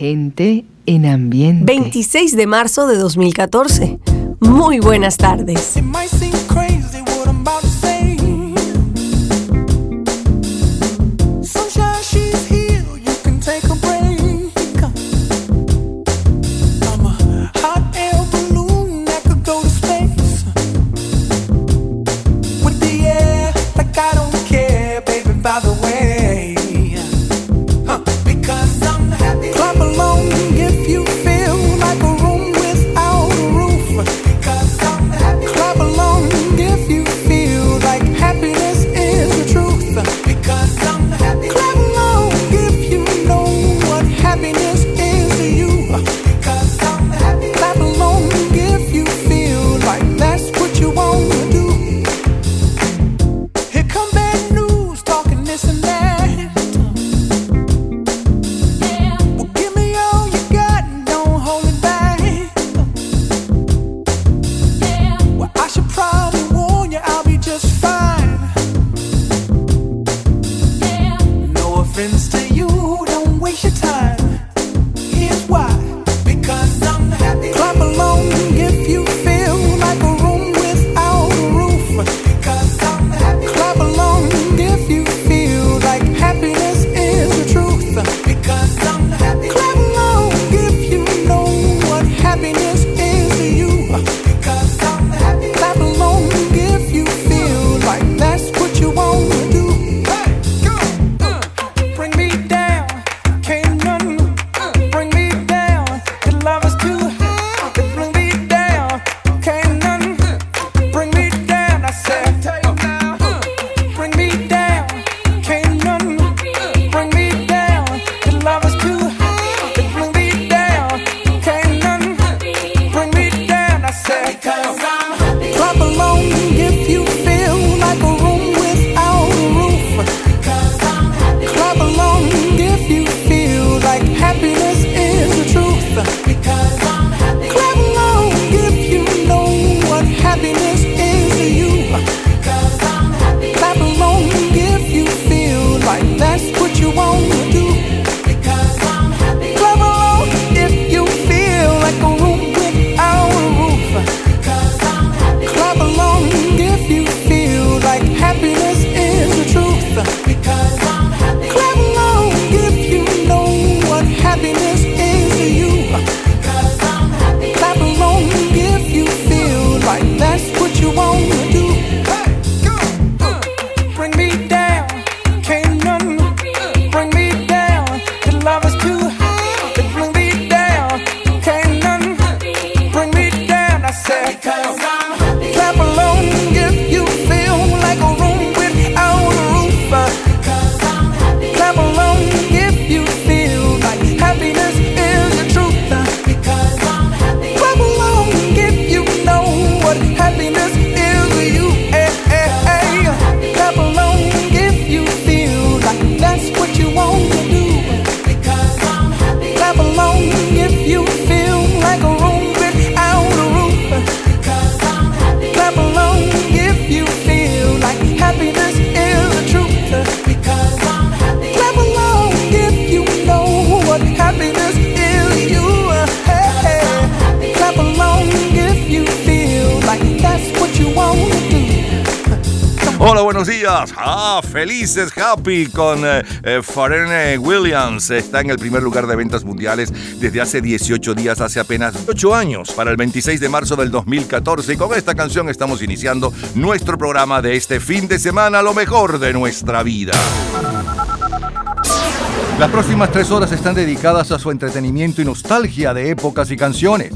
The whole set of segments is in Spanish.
Gente en ambiente. 26 de marzo de 2014. Muy buenas tardes. Con eh, Williams. Está en el primer lugar de ventas mundiales desde hace 18 días, hace apenas 8 años, para el 26 de marzo del 2014. Y con esta canción estamos iniciando nuestro programa de este fin de semana, lo mejor de nuestra vida. Las próximas tres horas están dedicadas a su entretenimiento y nostalgia de épocas y canciones.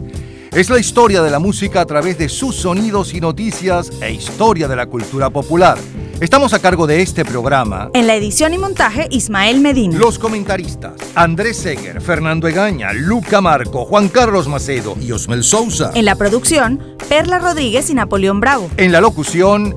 Es la historia de la música a través de sus sonidos y noticias e historia de la cultura popular. Estamos a cargo de este programa. En la edición y montaje, Ismael Medina. Los comentaristas, Andrés Seger, Fernando Egaña, Luca Marco, Juan Carlos Macedo y Osmel Sousa. En la producción, Perla Rodríguez y Napoleón Bravo. En la locución,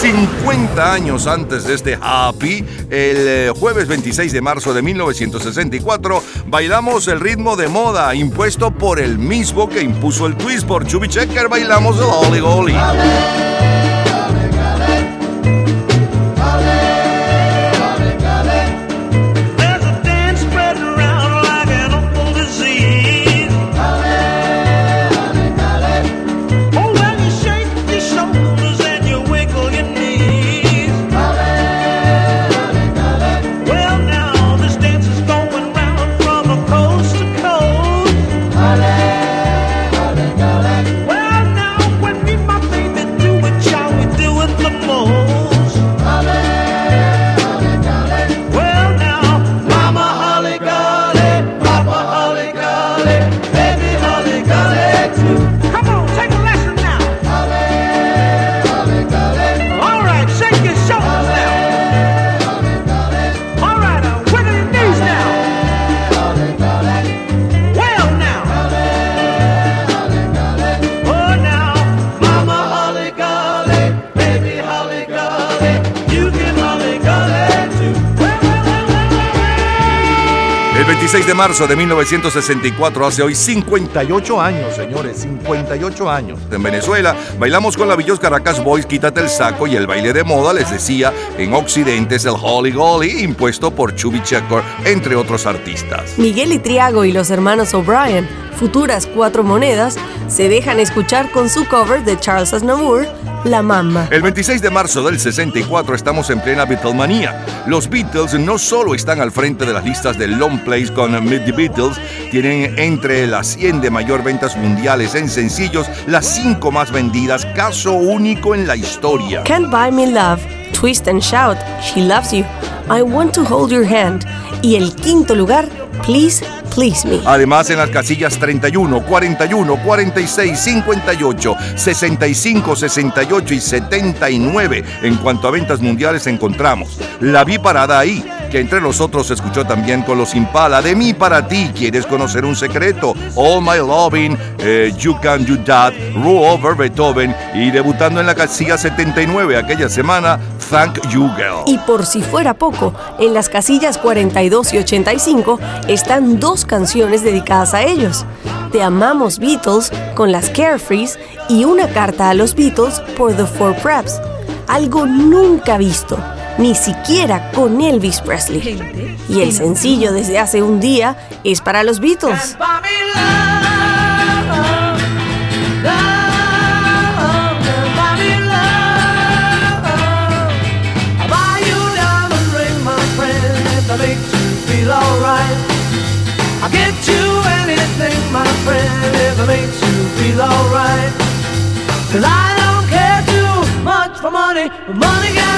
50 años antes de este Happy, el eh, jueves 26 de marzo de 1964, bailamos el ritmo de moda impuesto por el mismo que impuso el twist por Chubby Checker, bailamos el Golly. Marzo de 1964, hace hoy 58 años, señores, 58 años. En Venezuela bailamos con la Villos Caracas Boys, Quítate el saco y el baile de moda, les decía, en Occidente es el Holly Golly, impuesto por Chubby Checker, entre otros artistas. Miguel y Triago y los hermanos O'Brien, futuras cuatro monedas, se dejan escuchar con su cover de Charles Aznavour, La Mamba. El 26 de marzo del 64 estamos en plena Beatlemanía. Los Beatles no solo están al frente de las listas de long plays con Meet the Beatles, tienen entre las 100 de mayor ventas mundiales en sencillos las 5 más vendidas, caso único en la historia. Can't Buy Me Love, Twist and Shout, She Loves You, I Want to Hold Your Hand y el quinto lugar, Please Además, en las casillas 31, 41, 46, 58, 65, 68 y 79, en cuanto a ventas mundiales encontramos. La vi parada ahí que entre nosotros se escuchó también con los Impala. De mí para ti, ¿quieres conocer un secreto? All My Loving, eh, You Can Do That, Rule Over Beethoven y debutando en la casilla 79 aquella semana, Thank You Girl. Y por si fuera poco, en las casillas 42 y 85 están dos canciones dedicadas a ellos. Te amamos Beatles con las Carefrees y una carta a los Beatles por The Four Preps. Algo nunca visto ni siquiera con Elvis Presley. Y el sencillo desde hace un día es para los Beatles. Cause I don't care too much for money, but money can buy me love.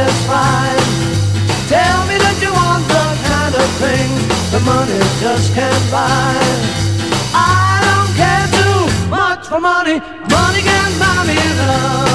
Satisfied. Tell me that you want the kind of thing the money just can't buy. I don't care too much for money. Money can buy me love.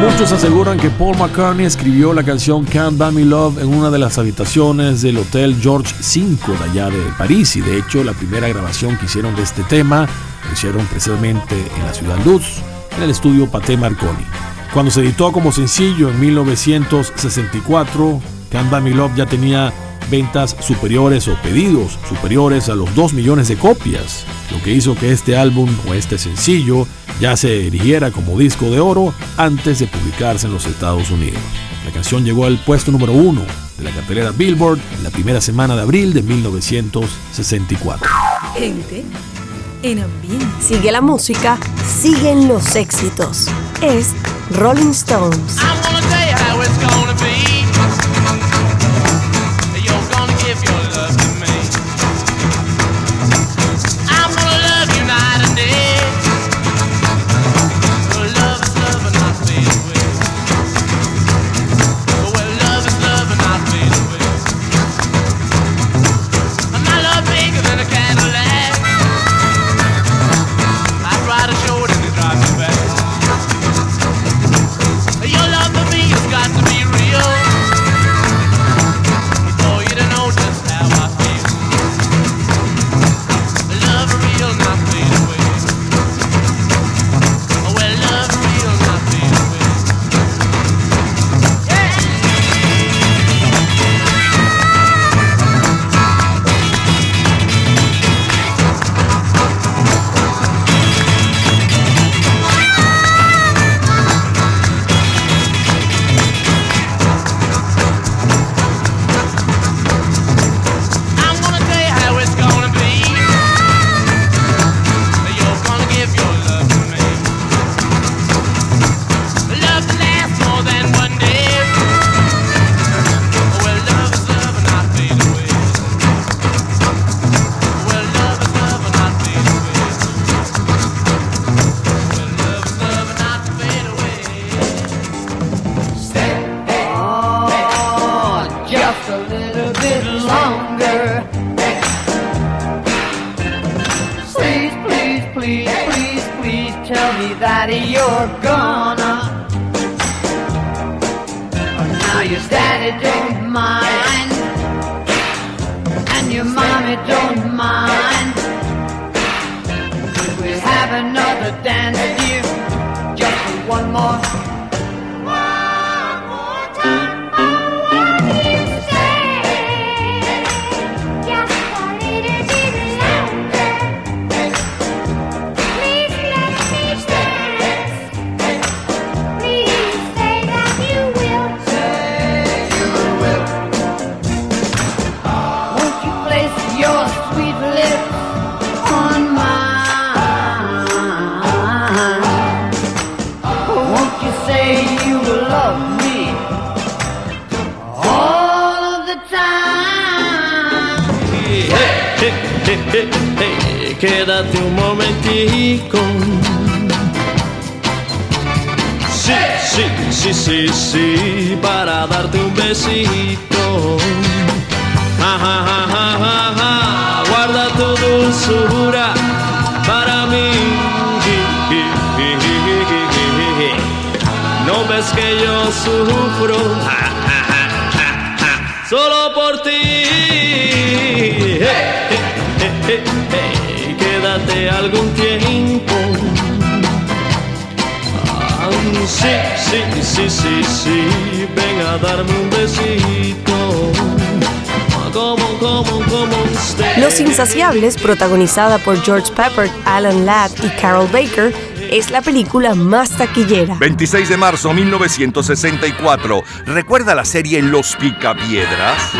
Muchos aseguran que Paul McCartney escribió la canción Can't Buy Me Love en una de las habitaciones del Hotel George V de allá de París. Y de hecho la primera grabación que hicieron de este tema lo hicieron precisamente en la ciudad Luz, en el estudio Paté Marconi. Cuando se editó como sencillo en 1964, Can't Buy Me Love ya tenía ventas superiores o pedidos superiores a los 2 millones de copias, lo que hizo que este álbum o este sencillo ya se erigiera como disco de oro antes de publicarse en los Estados Unidos. La canción llegó al puesto número uno de la cartelera Billboard en la primera semana de abril de 1964. Gente en ambiente. Sigue la música, siguen los éxitos. Es Rolling Stones. Protagonizada por George Pepper, Alan Ladd y Carol Baker, es la película más taquillera. 26 de marzo 1964. ¿Recuerda la serie Los Picapiedras?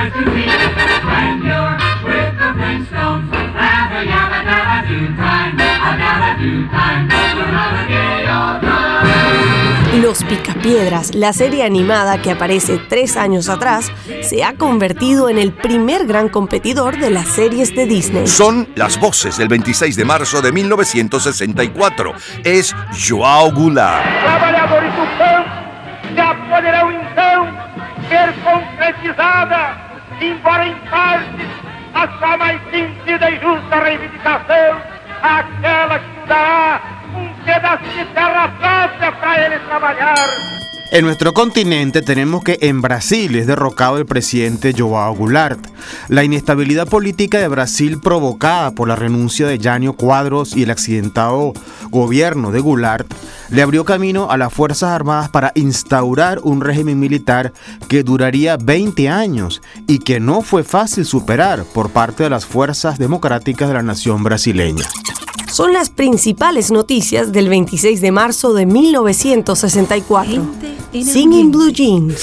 Courtesy of French When you're with the Flintstones, have a yabba dabba do time, a dabba do time, you'll have a gay old time. Los Los Picapiedras, la serie animada que aparece tres años atrás, se ha convertido en el primer gran competidor de las series de Disney. Son las voces del 26 de marzo de 1964. Es Joao Goulart. En nuestro continente tenemos que en Brasil es derrocado el presidente Joao Goulart. La inestabilidad política de Brasil provocada por la renuncia de Jânio Quadros y el accidentado gobierno de Goulart le abrió camino a las Fuerzas Armadas para instaurar un régimen militar que duraría 20 años y que no fue fácil superar por parte de las fuerzas democráticas de la nación brasileña son las principales noticias del 26 de marzo de 1964. Singing Blue Jeans.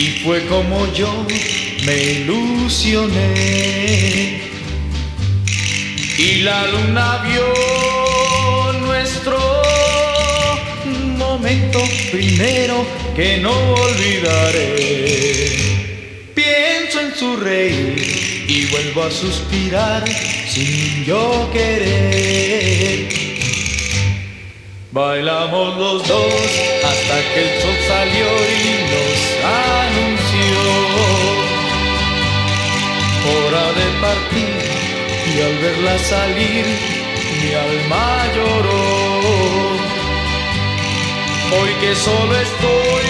y fue como yo me ilusioné. Y la luna vio nuestro momento primero que no olvidaré. Pienso en su reír y vuelvo a suspirar sin yo querer. Bailamos los dos hasta que el sol salió y nos anunció hora de partir y al verla salir mi alma lloró. Hoy que solo estoy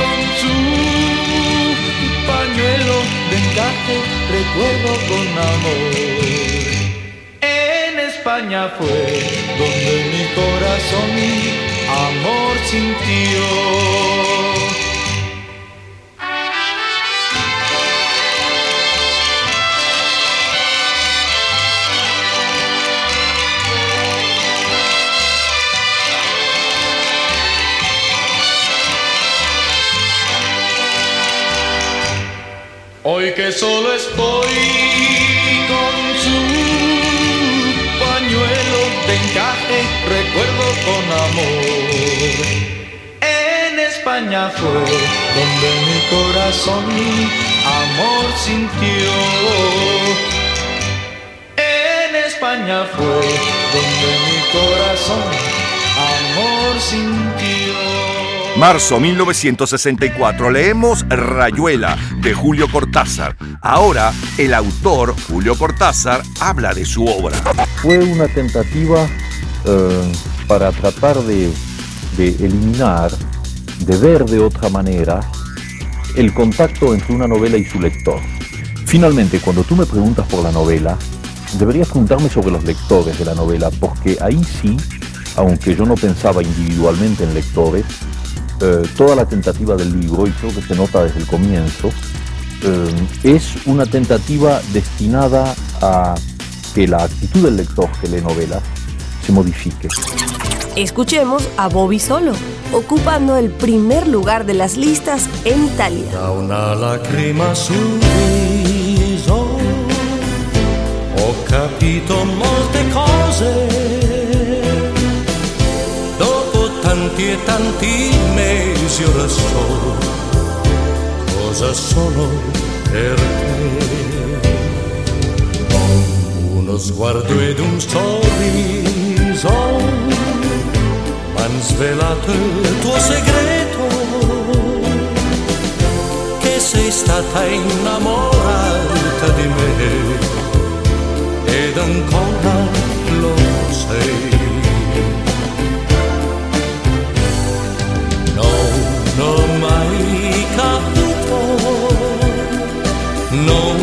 con su pañuelo de encaje, recuerdo con amor. España fue donde mi corazón amor sintió. Hoy que solo estoy recuerdo con amor. En España fue donde mi corazón amor sintió. En España fue donde mi corazón amor sintió. Marzo 1964. Leemos Rayuela de Julio Cortázar. Ahora el autor, Julio Cortázar, habla de su obra. Fue una tentativa eh, para tratar de, eliminar, de ver de otra manera, el contacto entre una novela y su lector. Finalmente, cuando tú me preguntas por la novela, debería preguntarme sobre los lectores de la novela, porque ahí sí, aunque yo no pensaba individualmente en lectores, eh, toda la tentativa del libro, y creo que se nota desde el comienzo, eh, es una tentativa destinada a que la actitud del lector que lee novelas se modifique. Escuchemos a Bobby Solo, ocupando el primer lugar de las listas en Italia. Da una lacrima sul viso, ho capito molte cose. Dopo tanti e tanti mesi ora so cosa sono per te. Uno sguardo ed un sorriso. M'han svelato il tuo segreto che sei stata innamorata di me. Ed ancora lo sei. Non ho mai capito, non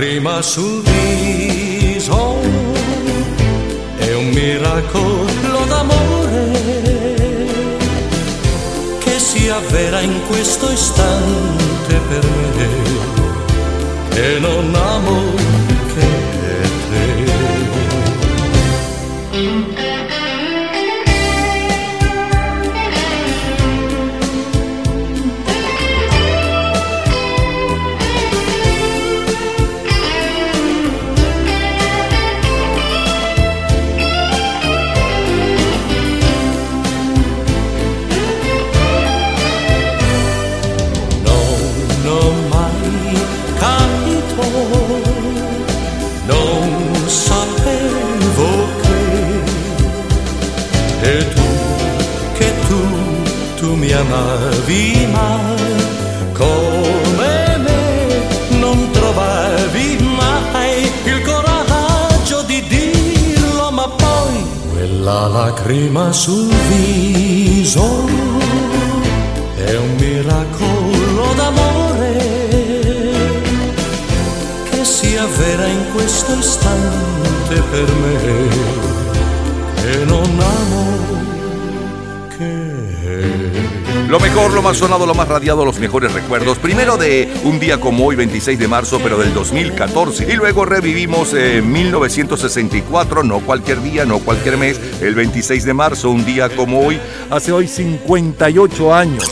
lacrima sul viso. È un miracolo d'amore che si avvera in questo istante per me che non amo amavi mai. Come me, non trovavi mai il coraggio di dirlo, ma poi quella lacrima sul viso è un miracolo d'amore che si avvera in questo istante per me e non amo Lo mejor, lo más sonado, lo más radiado, los mejores recuerdos. Primero de un día como hoy, 26 de marzo, pero del 2014. Y luego revivimos eh, 1964, no cualquier día, no cualquier mes, el 26 de marzo, un día como hoy, hace hoy 58 años.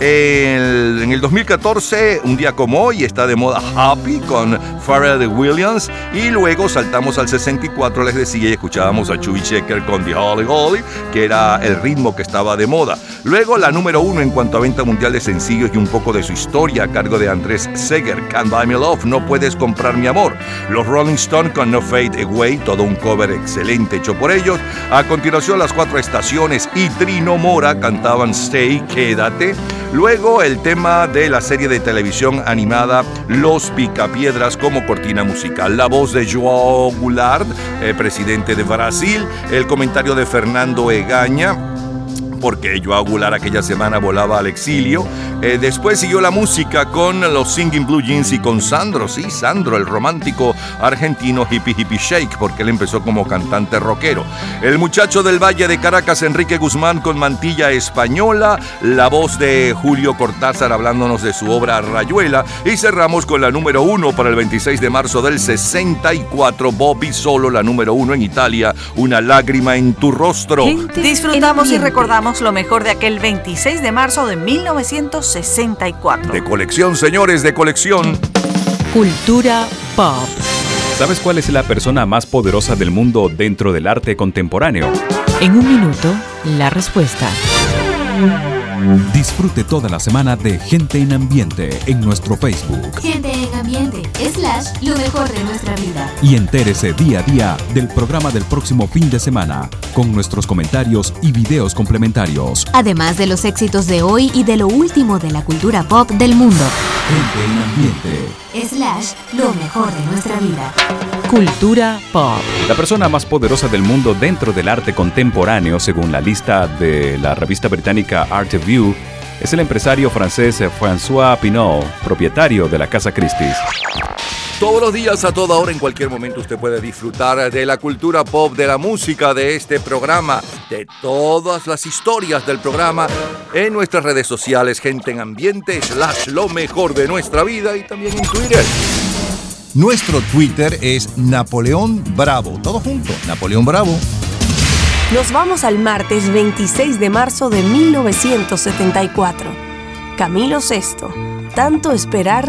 En el 2014, un día como hoy, está de moda Happy con Pharrell Williams. Y luego saltamos al 64, les decía, y escuchábamos a Chubby Checker con The Holly Holly, que era el ritmo que estaba de moda. Luego la número uno en cuanto a venta mundial de sencillos y un poco de su historia a cargo de Andrés Seger, Can't Buy Me Love, No Puedes Comprar Mi Amor. Los Rolling Stones con No Fade Away, todo un cover excelente hecho por ellos. A continuación las cuatro estaciones y Trino Mora cantaban Stay, Quédate. Luego el tema de la serie de televisión animada Los Picapiedras como cortina musical. La voz de João Goulart, eh, presidente de Brasil. El comentario de Fernando Egaña porque Joao Goulart aquella semana volaba al exilio. Eh, después siguió la música con los Singing Blue Jeans y con Sandro, sí, Sandro, el romántico argentino hippie hippie shake, porque él empezó como cantante rockero. El muchacho del Valle de Caracas, Enrique Guzmán, con mantilla española, la voz de Julio Cortázar hablándonos de su obra Rayuela, y cerramos con la número uno para el 26 de marzo del 64, Bobby Solo, la número uno en Italia, Una lágrima en tu rostro. Disfrutamos y recordamos lo mejor de aquel 26 de marzo de 1964. De colección, señores, de colección. Cultura pop. ¿Sabes cuál es la persona más poderosa del mundo dentro del arte contemporáneo? En un minuto, la respuesta. Disfrute toda la semana de Gente en Ambiente en nuestro Facebook. Gente en ambiente, slash lo mejor de nuestra vida. Y entérese día a día del programa del próximo fin de semana, con nuestros comentarios y videos complementarios. Además de los éxitos de hoy y de lo último de la cultura pop del mundo. Gente en ambiente. Slash, lo mejor de nuestra vida. Cultura pop. La persona más poderosa del mundo dentro del arte contemporáneo, según la lista de la revista británica Art Review, es el empresario francés François Pinault, propietario de la Casa Christie's. Todos los días, a toda hora, en cualquier momento, usted puede disfrutar de la cultura pop, de la música, de este programa, de todas las historias del programa en nuestras redes sociales, gente en ambiente, slash lo mejor de nuestra vida y también en Twitter. Nuestro Twitter es Napoleón Bravo. Todo junto, Napoleón Bravo. Nos vamos al martes 26 de marzo de 1974. Camilo VI. Tanto esperar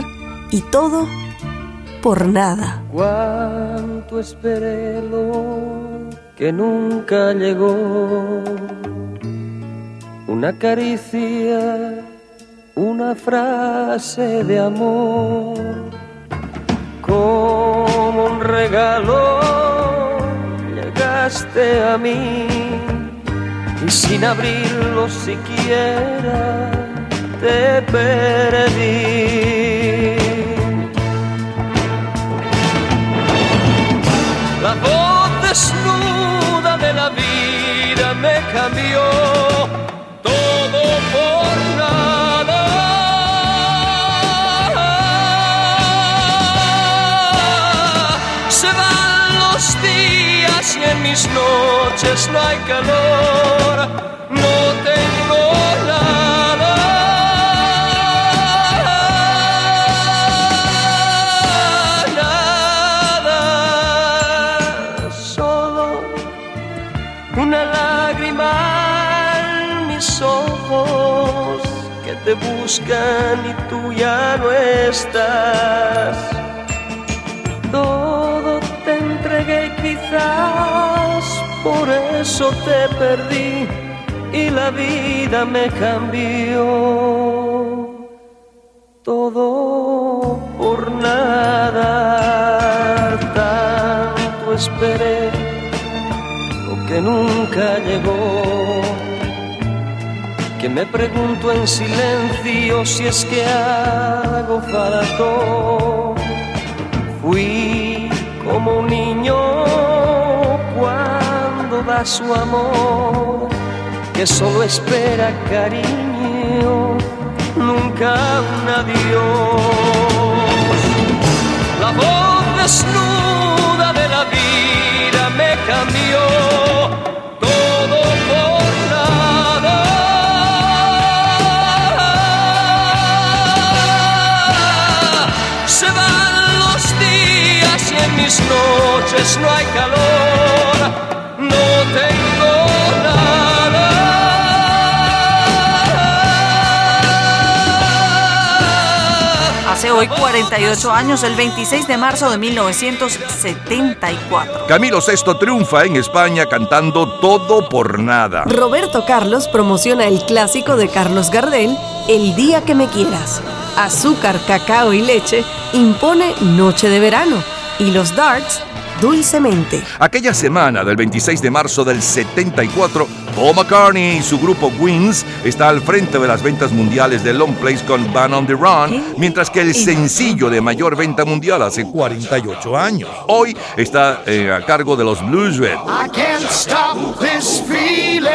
y todo por nada. Cuánto esperé lo que nunca llegó. Una caricia, una frase de amor. Como un regalo a mí y sin abrirlo siquiera te perdí. La voz desnuda de la vida me cambió mis noches no hay calor, no tengo nada, solo una lágrima en mis ojos que te buscan y tú ya no estás. Eso te perdí y la vida me cambió. Todo por nada, tanto esperé lo que nunca llegó. Que me pregunto en silencio si es que hago falto. Fui como un niño cuando da su amor, que solo espera cariño, nunca un adiós. La voz desnuda de la vida me cambió noches no hay calor, hoy 48 años, el 26 de marzo de 1974. Camilo VI triunfa en España cantando Todo por Nada. Roberto Carlos promociona el clásico de Carlos Gardel, El día que me quieras. Azúcar, cacao y leche impone Noche de Verano. Y los darts, Dulcemente. Aquella semana del 26 de marzo del 74, Paul McCartney y su grupo Wings está al frente de las ventas mundiales de Long Place con Van on the Run, mientras que el sencillo de mayor venta mundial hace 48 años. Hoy está eh, a cargo de los Blues Red. I can't stop this feeling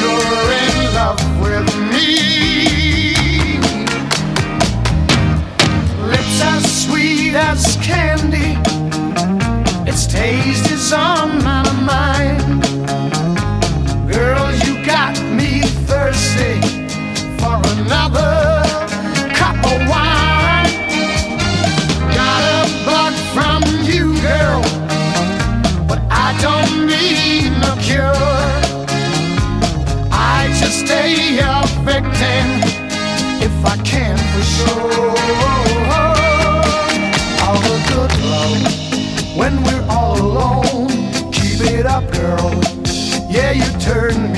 you're in love with me. Lips as sweet as candy. Its taste is on my mind. Girl, you got me thirsty expecting if I can for sure. All the good love when we're all alone. Keep it up, girl. Yeah, you turn me.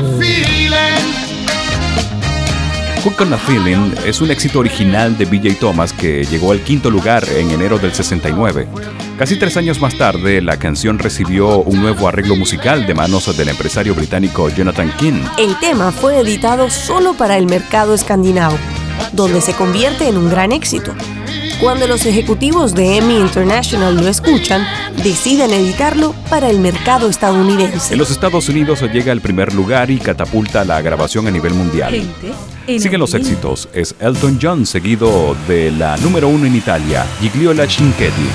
Hook on a Feeling es un éxito original de BJ Thomas que llegó al quinto lugar en enero del 69. Casi tres años más tarde, la canción recibió un nuevo arreglo musical de manos del empresario británico Jonathan King. El tema fue editado solo para el mercado escandinavo, donde se convierte en un gran éxito. Cuando los ejecutivos de EMI International lo escuchan, deciden editarlo para el mercado estadounidense. En los Estados Unidos llega al primer lugar y catapulta la grabación a nivel mundial. Siguen los éxitos. Es Elton John seguido de la número uno en Italia, Gigliola Cinquetti.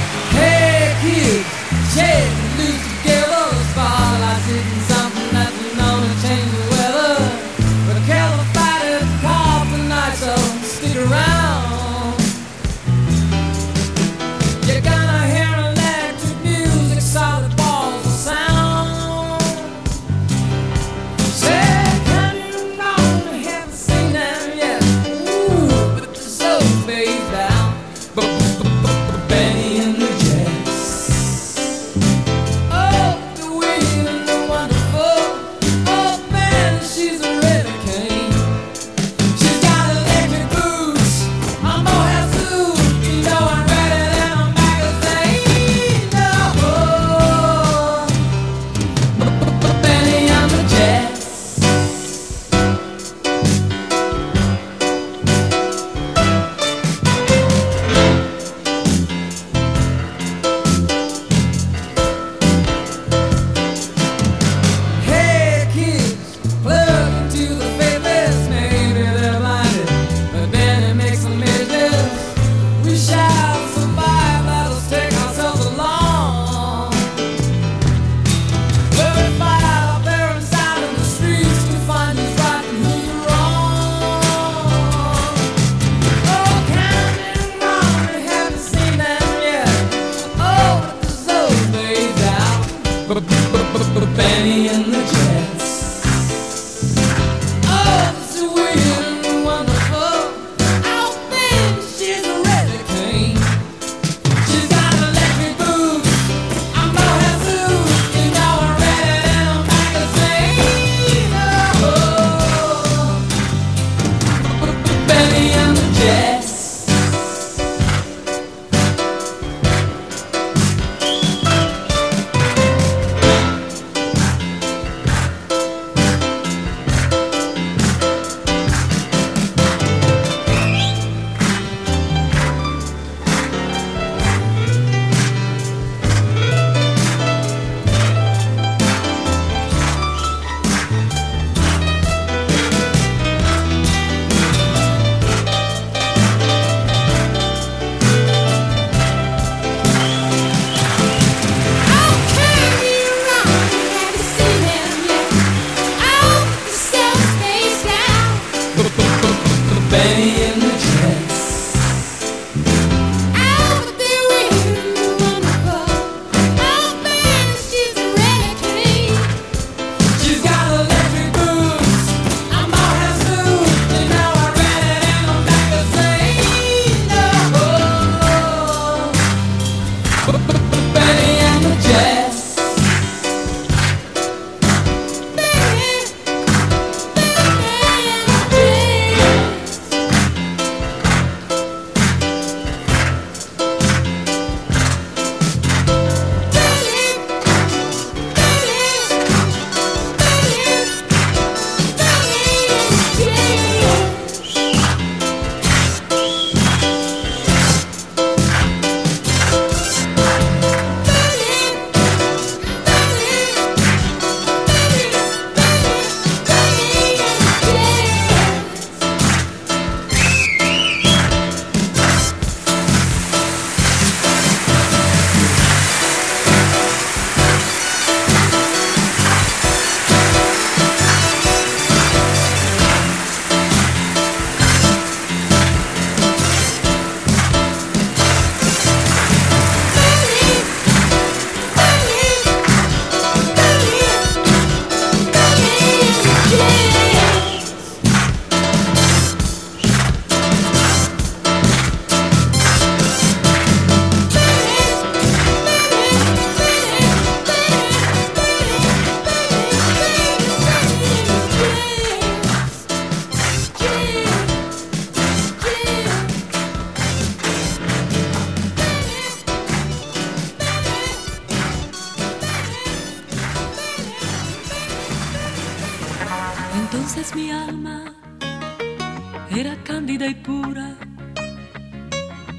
Era cándida y pura,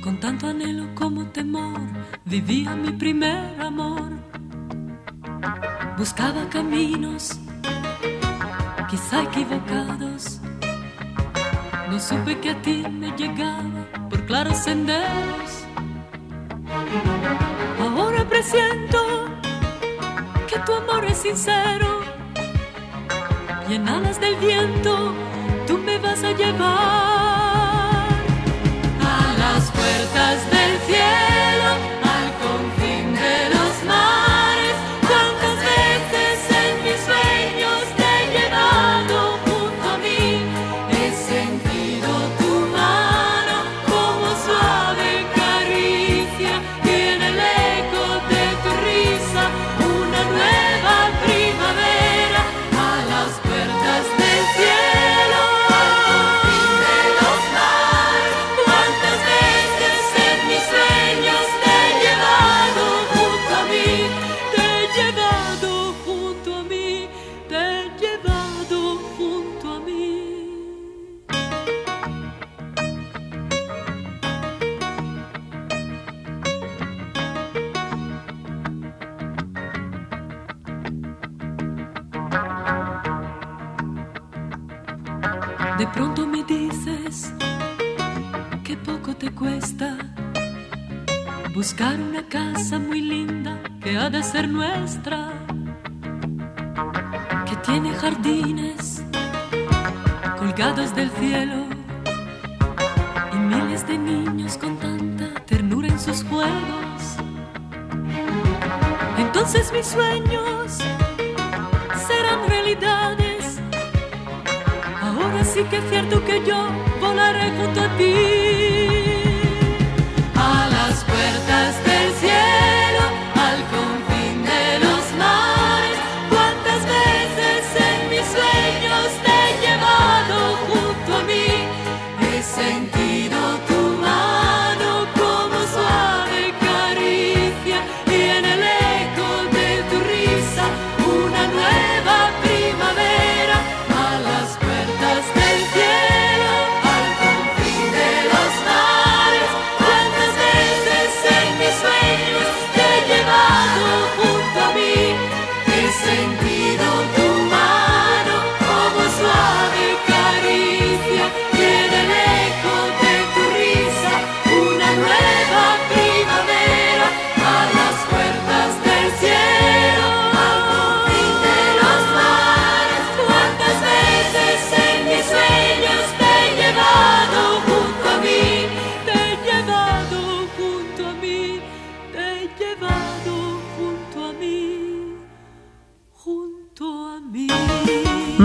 con tanto anhelo como temor vivía mi primer amor. Buscaba caminos, quizá equivocados. No supe que a ti me llegaba por claros senderos. Ahora presiento que tu amor es sincero y en alas del viento tú me vas a llevar a las puertas del cielo, nuestra, que tiene jardines colgados del cielo y miles de niños con tanta ternura en sus juegos. Entonces mis sueños serán realidades. Ahora sí que es cierto que yo volaré junto a ti.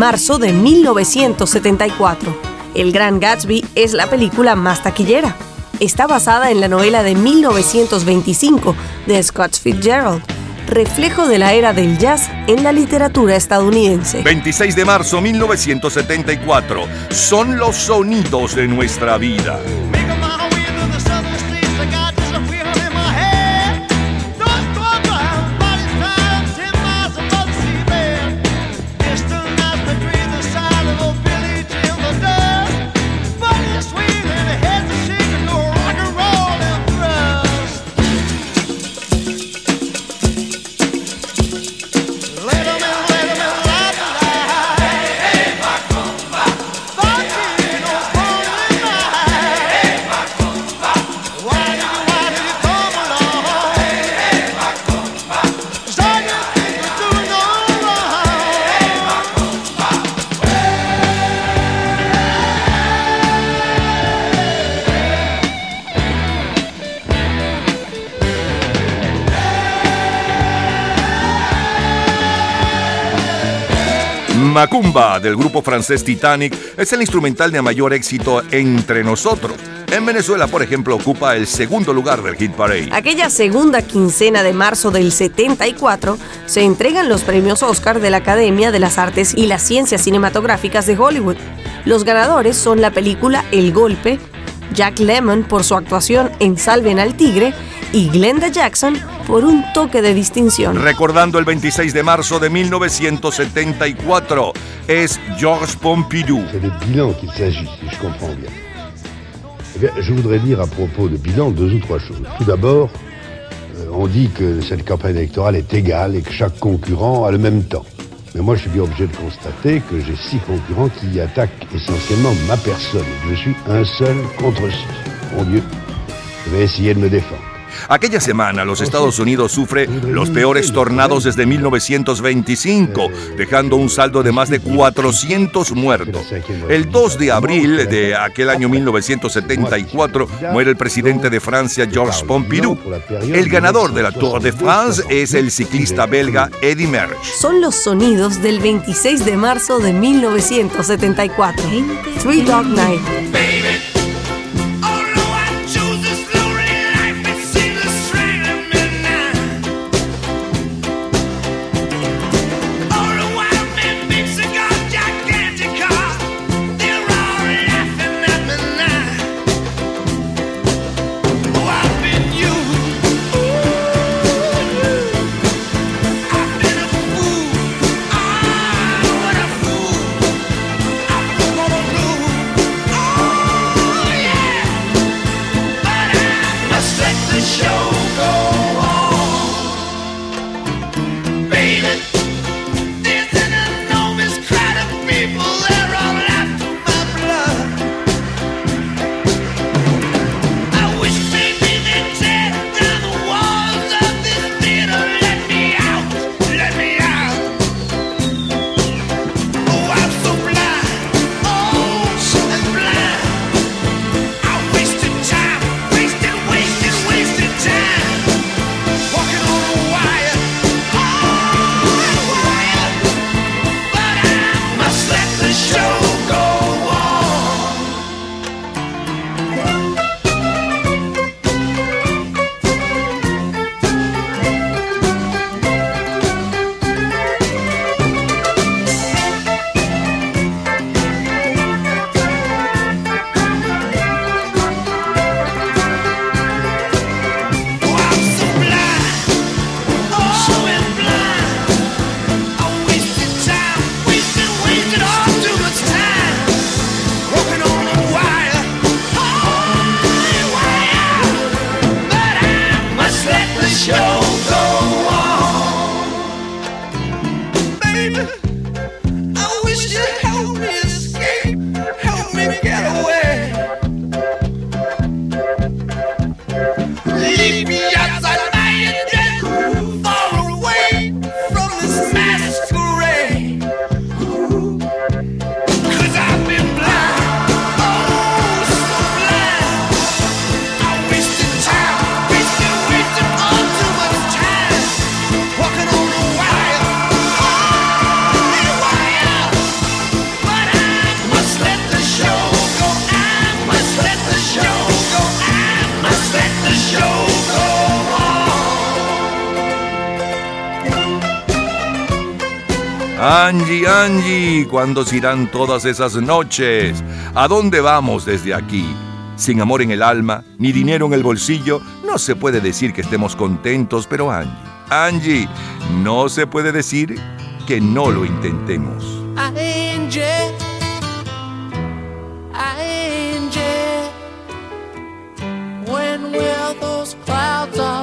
Marzo de 1974. El Gran Gatsby es la película más taquillera. Está basada en la novela de 1925 de Scott Fitzgerald, reflejo de la era del jazz en la literatura estadounidense. 26 de marzo 1974. Son los sonidos de nuestra vida. Macumba del grupo francés Titanic es el instrumental de mayor éxito entre nosotros. En Venezuela, por ejemplo, ocupa el segundo lugar del Hit Parade. Aquella segunda quincena de marzo del 74 se entregan los premios Oscar de la Academia de las Artes y las Ciencias Cinematográficas de Hollywood. Los ganadores son la película El Golpe, Jack Lemmon por su actuación en Salven al Tigre y Glenda Jackson por un toque de distinción. Recordando el 26 de marzo de 1974, es Georges Pompidou. C'est de bilan qu'il s'agit, si je comprends bien. Eh bien, je voudrais dire à propos de bilan deux ou trois choses. Tout d'abord, euh, on dit que cette campagne électorale est égale et que chaque concurrent a le même temps. Mais moi, je suis bien obligé de constater que j'ai six concurrents qui attaquent essentiellement ma personne. Je suis un seul contre six. Mon Dieu, je vais essayer de me défendre. Aquella semana los Estados Unidos sufre los peores tornados desde 1925, dejando un saldo de más de 400 muertos. El 2 de abril de aquel año 1974 muere el presidente de Francia, Georges Pompidou. El ganador de la Tour de France es el ciclista belga Eddy Merckx. Son los sonidos del 26 de marzo de 1974. Three Dog Night. ¿Cuándo se irán todas esas noches? ¿A dónde vamos desde aquí? Sin amor en el alma, ni dinero en el bolsillo, no se puede decir que estemos contentos, pero Angie, Angie, no se puede decir que no lo intentemos. Angie, Angie, when will those clouds all?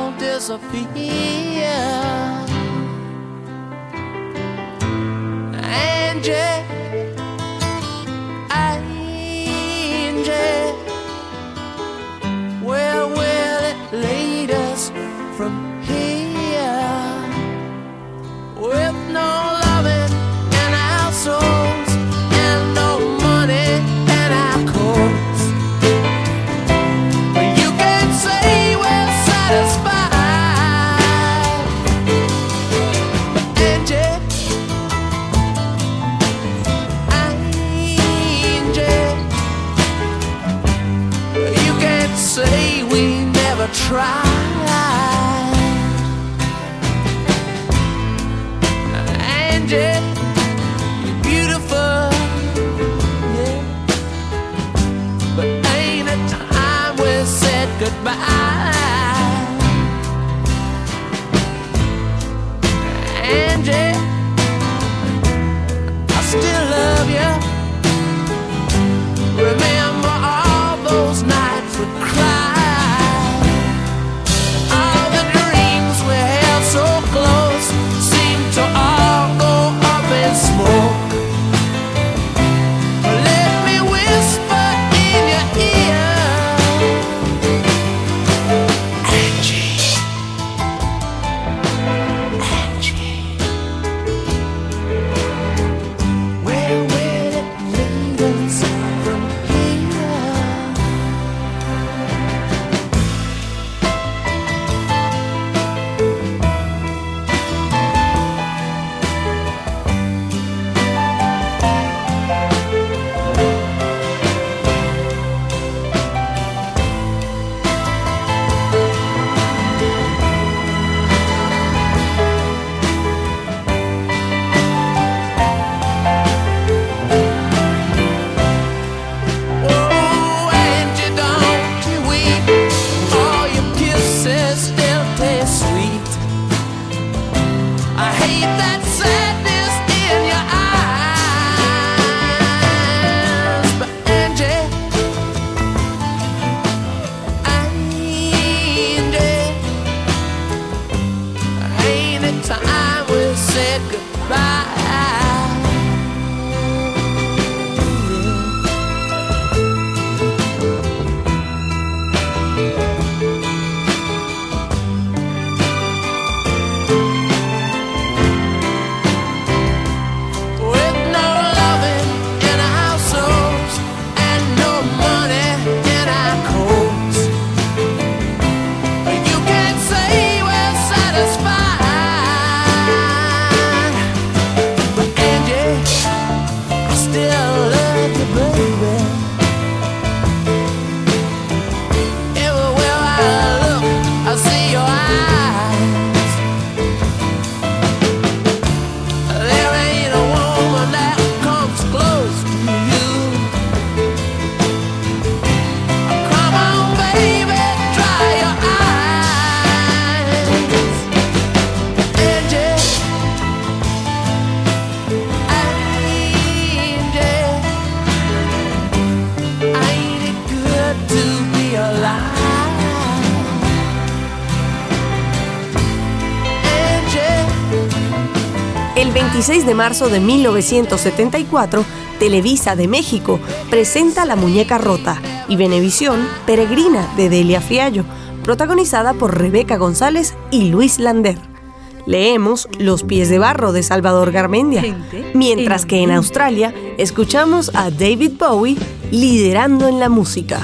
de marzo de 1974, Televisa de México presenta La Muñeca Rota y Venevisión Peregrina de Delia Fiallo, protagonizada por Rebeca González y Luis Lander. Leemos Los pies de barro de Salvador Garmendia, mientras que en Australia escuchamos a David Bowie liderando en la música.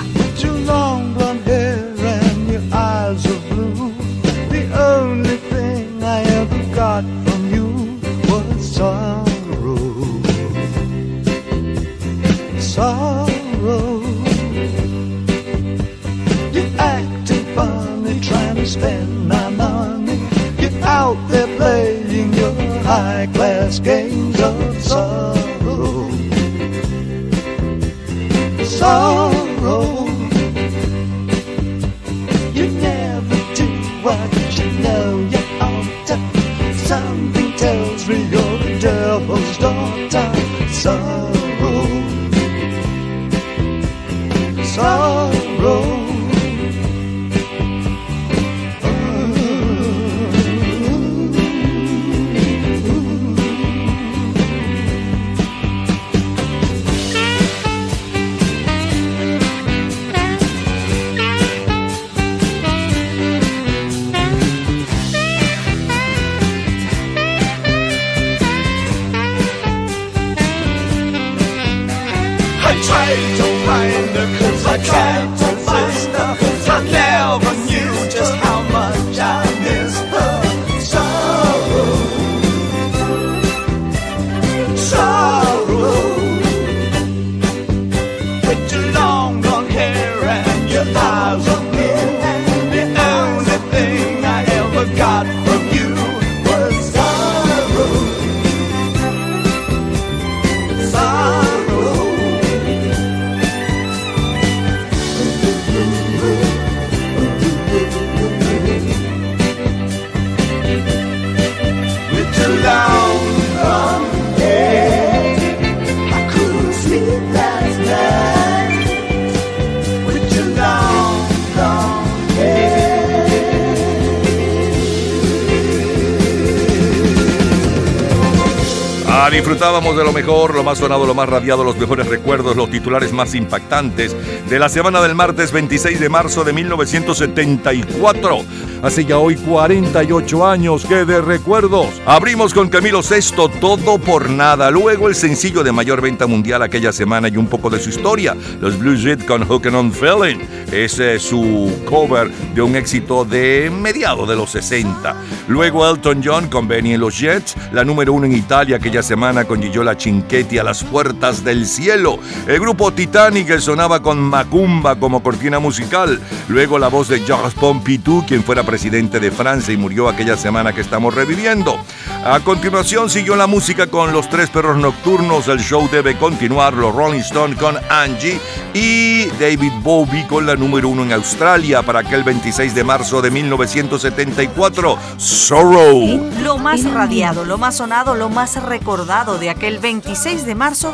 Disfrutábamos de lo mejor, lo más sonado, lo más radiado, los mejores recuerdos, los titulares más impactantes de la semana del martes 26 de marzo de 1974. Hace ya hoy 48 años que de recuerdos. Abrimos con Camilo Sesto, Todo por Nada. Luego el sencillo de mayor venta mundial aquella semana y un poco de su historia. Los Blue Jet con Hookin' on Feeling. Es eh, su cover de un éxito de mediados de los 60. Luego Elton John con Benny y los Jets. La número uno en Italia aquella semana con Gigiola Cinquetti a las puertas del cielo. El grupo Titanic sonaba con Macumba como cortina musical. Luego la voz de Georges Pompidou, quien fuera presidente de Francia y murió aquella semana que estamos reviviendo. A continuación siguió la música con los tres perros nocturnos. El show debe continuar. Los Rolling Stones con Angie y David Bowie con la número uno en Australia para aquel 26 de marzo de 1974. Sorrow. Lo más radiado, lo más sonado, lo más recordado de aquel 26 de marzo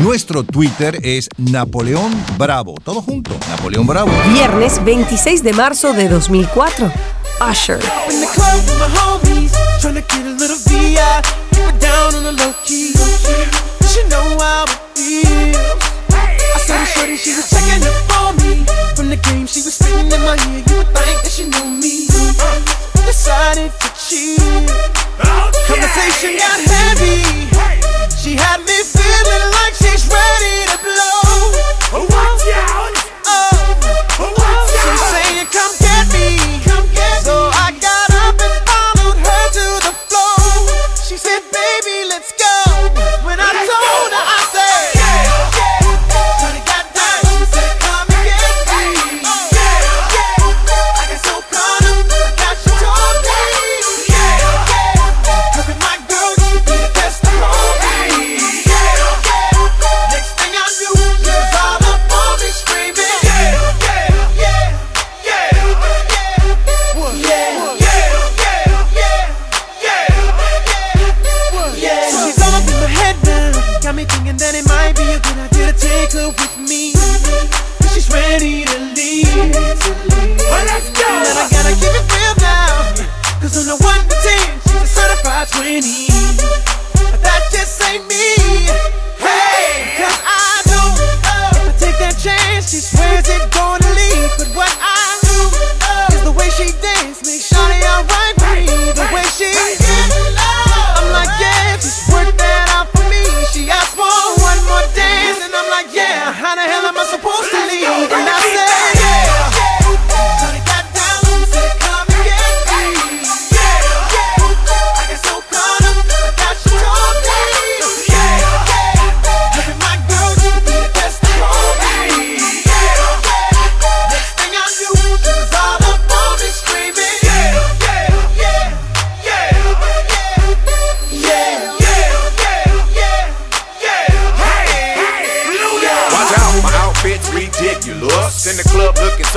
Nuestro Twitter es Napoleón Bravo. Todo junto, Napoleón Bravo. Viernes 26 de marzo de 2004. Usher. In the club with my homies, tryna get a little VI, keep it down on the low key. Cause you know how it feels. I saw the shorty, she was checking up on me. From the game, she was spitting in my ear. You would think that she knew me. Decided to cheat. Conversation got heavy. She had me feeling like she's ready to blow. Watch out! Certified 20. That just ain't me. Hey, cause I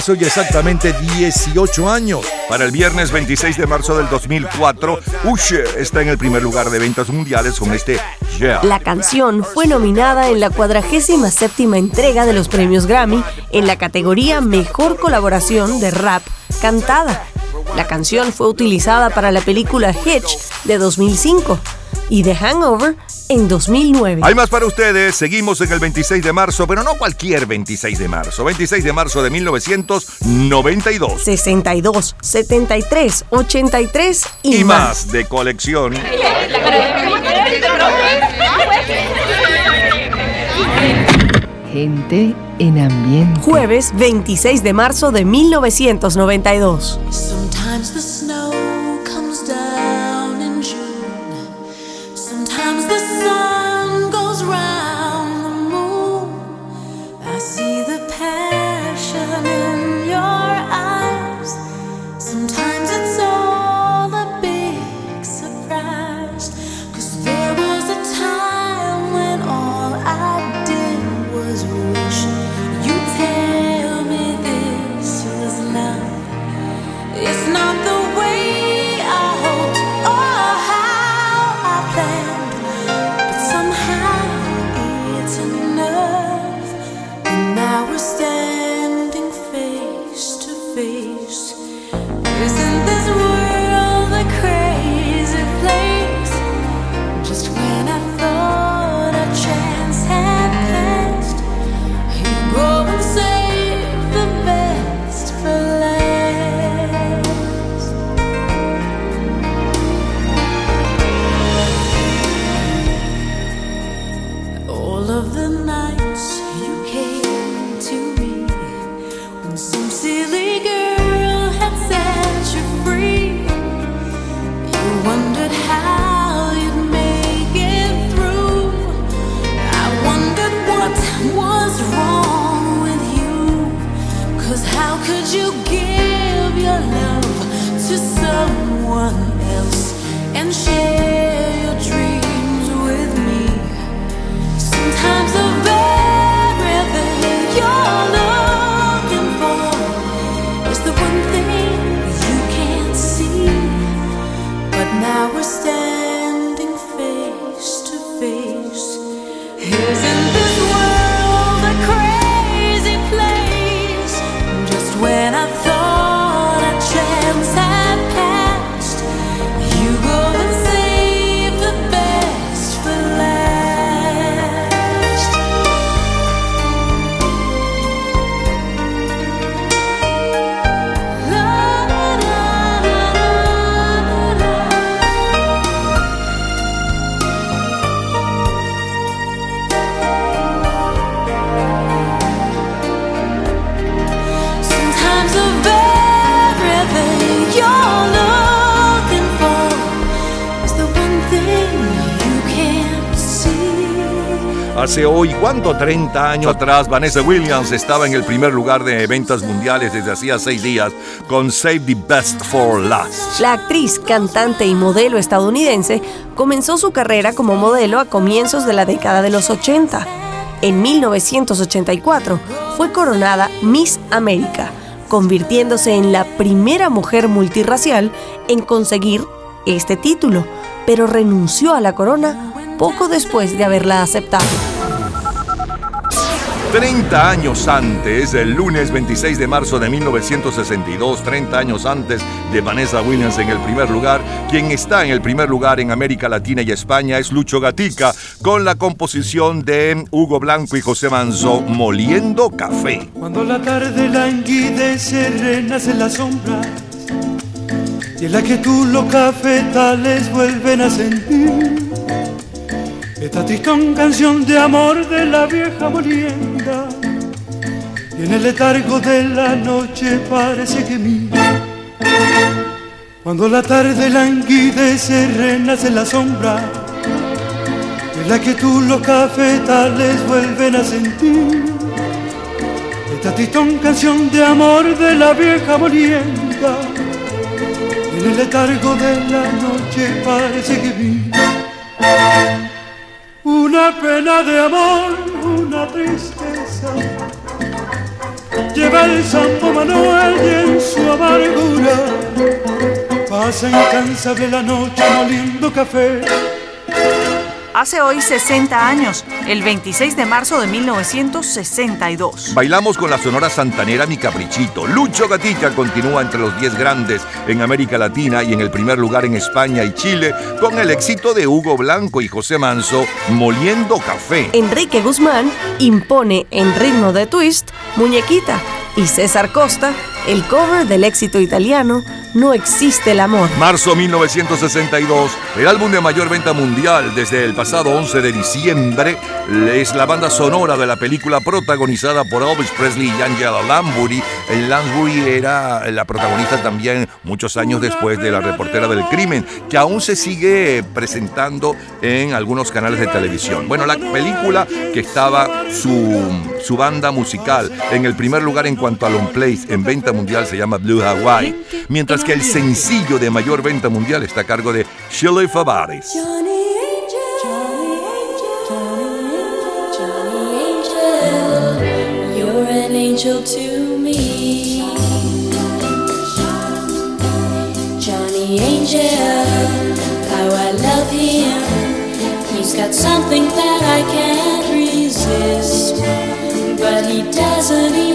Hace hoy exactamente 18 años. Para el viernes 26 de marzo del 2004, Usher está en el primer lugar de ventas mundiales con este Yeah. La canción fue nominada en la 47 entrega de los premios Grammy en la categoría Mejor Colaboración de Rap Cantada. La canción fue utilizada para la película Hitch de 2005. y The Hangover en 2009. Hay más para ustedes. Seguimos en el 26 de marzo, pero no cualquier 26 de marzo. 26 de marzo de 1992. 62, 73, 83 y, Y más de colección. Gente en ambiente. Jueves 26 de marzo de 1992. Hace hoy, ¿cuánto? 30 años atrás, Vanessa Williams estaba en el primer lugar de ventas mundiales desde hacía seis días con Save the Best for Last. La actriz, cantante y modelo estadounidense comenzó su carrera como modelo a comienzos de la década de los 80. En 1984 fue coronada Miss América, convirtiéndose en la primera mujer multirracial en conseguir este título, pero renunció a la corona poco después de haberla aceptado. 30 años antes, el lunes 26 de marzo de 1962, 30 años antes de Vanessa Williams en el primer lugar, quien está en el primer lugar en América Latina y España es Lucho Gatica, con la composición de Hugo Blanco y José Manzo, Moliendo Café. Cuando la tarde languidece, renace la sombra y en la que tú los cafetales vuelven a sentir esta tristón canción de amor de la vieja molienda y en el letargo de la noche parece que mira cuando la tarde languidece, renace la sombra. En la que tú los cafetales vuelven a sentir. Esta tristón canción de amor de la vieja molienda. En el letargo de la noche parece que vi una pena de amor, una tristeza. Lleva el Santo Manuel y en su amargura pasa incansable la noche moliendo café. hace hoy 60 años, el 26 de marzo de 1962. Bailamos con la Sonora Santanera Mi Caprichito. Lucho Gatica continúa entre los 10 grandes en América Latina y en el primer lugar en España y Chile con el éxito de Hugo Blanco y José Manso, Moliendo Café. Enrique Guzmán impone en ritmo de twist Muñequita y César Costa el cover del éxito italiano No existe el amor. Marzo 1962, el álbum de mayor venta mundial desde el pasado 11 de diciembre es la banda sonora de la película protagonizada por Elvis Presley y Angela Lansbury. Lansbury era la protagonista también muchos años después de La reportera del crimen, que aún se sigue presentando en algunos canales de televisión. Bueno, la película que estaba su, su banda musical en el primer lugar en cuanto a long plays en venta mundial se llama Blue Hawaii, mientras que el sencillo de mayor venta mundial está a cargo de Shirley him. He's got something that I can't resist. But he doesn't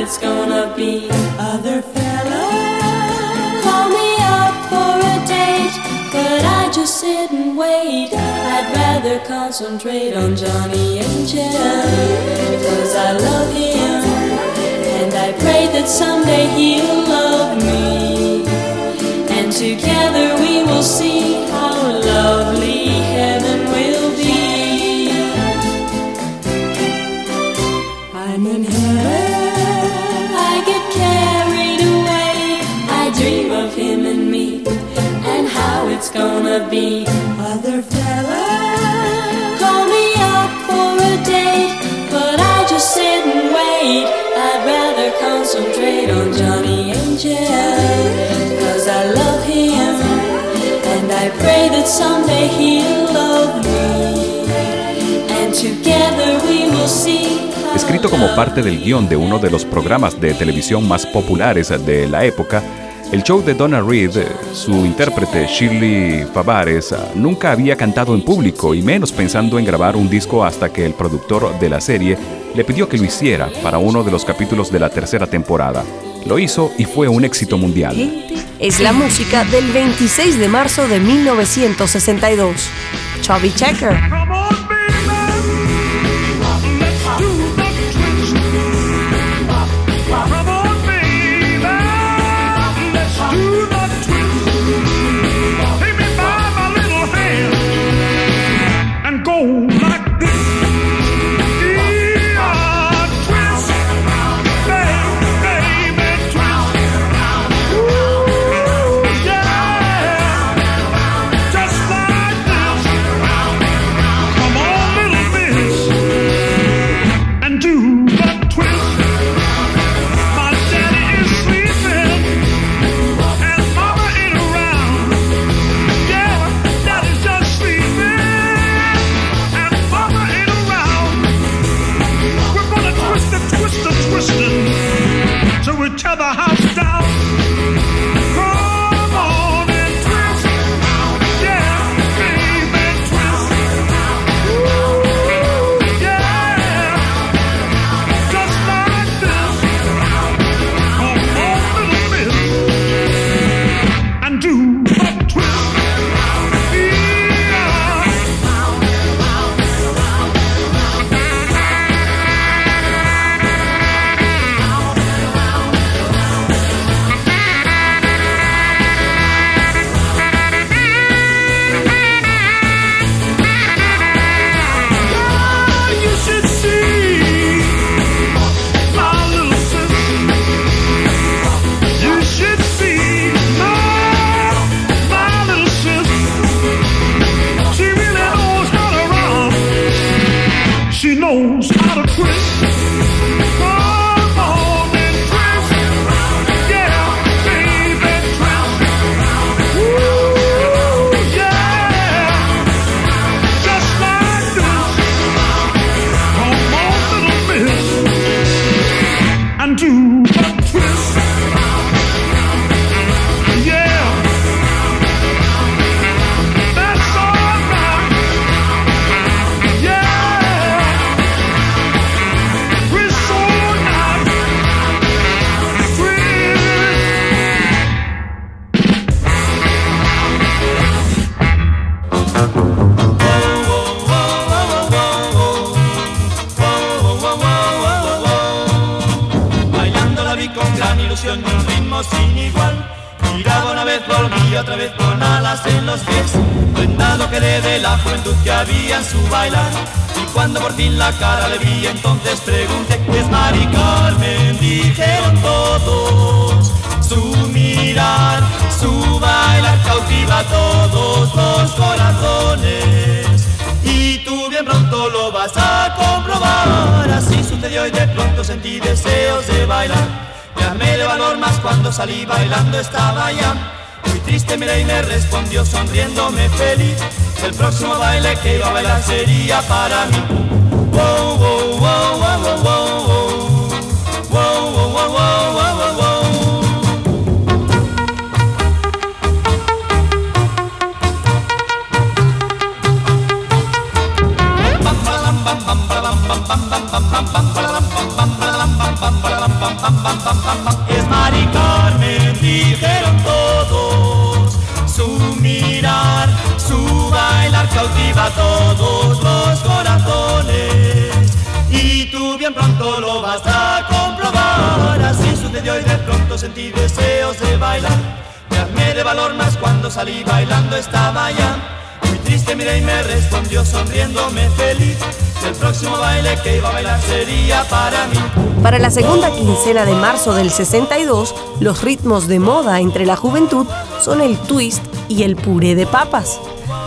it's gonna be. Other fellas call me up for a date, but I just sit and wait. I'd rather concentrate on Johnny Angel, cause I love him, and I pray that someday he'll love me. And together we will see how lovely gonna be. Other call me up for a date, but I just sit and wait. I'd rather concentrate on Johnny Angel, cause I love him, and I pray that someday he'll love me, and together we will see. Escrito como parte del guion de uno de los programas de televisión más populares de la época, el show de Donna Reed, su intérprete Shirley Favares, nunca había cantado en público y menos pensando en grabar un disco hasta que el productor de la serie le pidió que lo hiciera para uno de los capítulos de la tercera temporada. Lo hizo y fue un éxito mundial. Es la música del 26 de marzo de 1962. Chubby Checker. Por fin la cara le vi, entonces pregunté: ¿Es Mari Carmen? Dijeron todos. Su mirar, su bailar cautiva todos los corazones. Y tú bien pronto lo vas a comprobar. Así sucedió y de pronto sentí deseos de bailar. Me armé de valor más cuando salí bailando estaba ya. Muy triste miré y me respondió sonriéndome feliz. El próximo baile que iba a bailar sería para mí. Es Mari Carmen, cautiva todos los corazones. Y tú bien pronto lo vas a comprobar. Así sucedió y de pronto sentí deseos de bailar. Me armé de valor más cuando salí bailando estaba ya. Muy triste miré y me respondió sonriéndome feliz. El próximo baile que iba a bailar sería para mí. Para la segunda quincena de marzo del 62, los ritmos de moda entre la juventud son el twist y el puré de papas.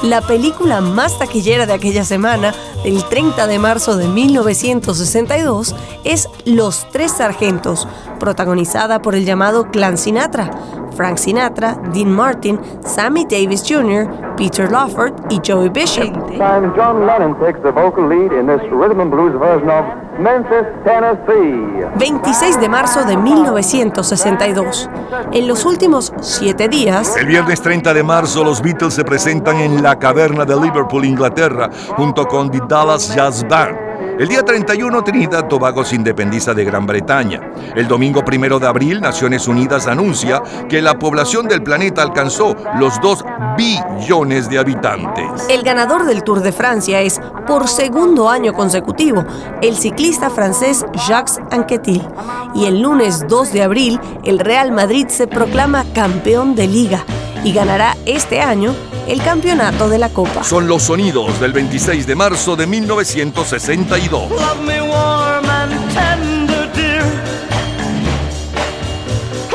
La película más taquillera de aquella semana, del 30 de marzo de 1962, es Los Tres Sargentos, protagonizada por el llamado Clan Sinatra, Frank Sinatra, Dean Martin, Sammy Davis Jr., Peter Lawford y Joey Bishop. Time John Lennon takes the vocal lead in this rhythm and blues version of Memphis, Tennessee. 26 de marzo de 1962. En los últimos siete días, El viernes 30 de marzo los Beatles se presentan en la caverna de Liverpool, Inglaterra, junto con The Dallas Jazz Band. El día 31 Trinidad Tobago se independiza de Gran Bretaña. El domingo 1 de abril Naciones Unidas anuncia que la población del planeta alcanzó los 2 billones de habitantes. el ganador del Tour de Francia es, por segundo año consecutivo, el ciclista francés Jacques Anquetil. Y el lunes 2 de abril, el Real Madrid se proclama campeón de liga y ganará este año el campeonato de la Copa. Son los sonidos del 26 de marzo de 1962. Love me warm and tender, dear.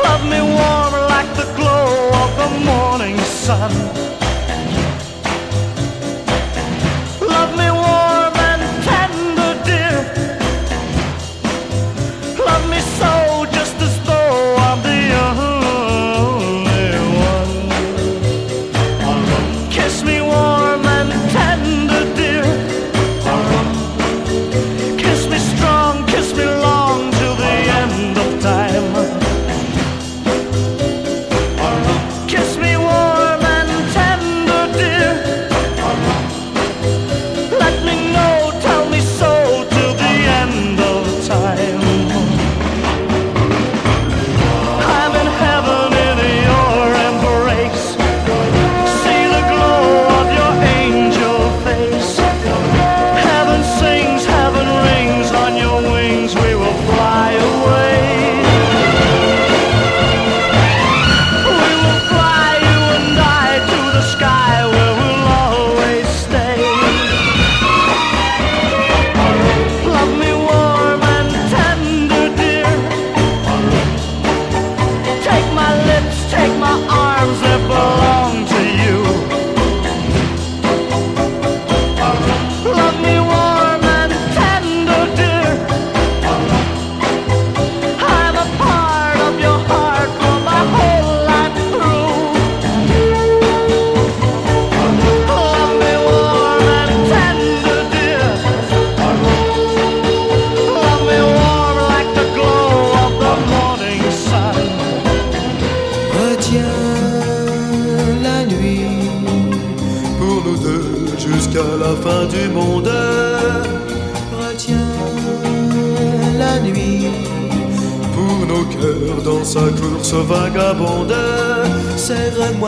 Love me warm like the glow of the morning sun.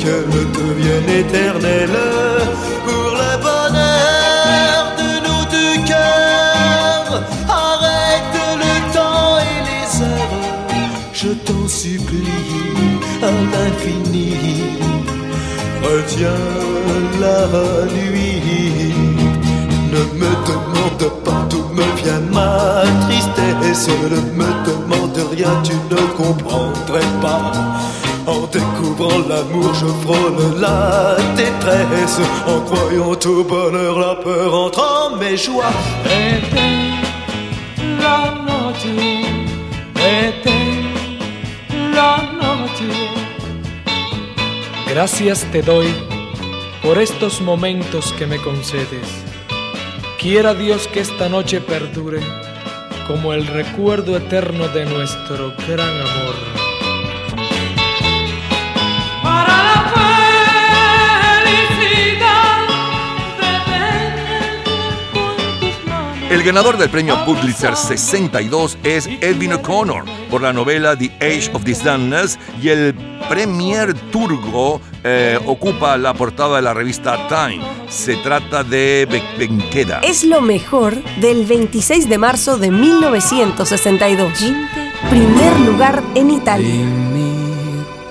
qu'elle devienne éternelle pour le bonheur de nos deux cœurs. Arrête le temps et les heures, je t'en supplie à l'infini. Retiens la nuit. Ne me demande pas d'où me vient ma tristesse. Ne me demande rien, tu ne comprendrais pas. En découvrant l'amour, je frôle la détresse. En croyant au bonheur, la peur entre en mes joies. Vete la noche, vete la noche. Gracias te doy por estos momentos que me concedes. Quiera Dios que esta noche perdure como el recuerdo eterno de nuestro gran amor. El ganador del premio Pulitzer 62 es Edwin O'Connor por la novela The Age of Dishonest y el Premier Turgo eh, ocupa la portada de la revista Time. Se trata de Be- Benqueda. Es lo mejor del 26 de marzo de 1962. Primer lugar en Italia.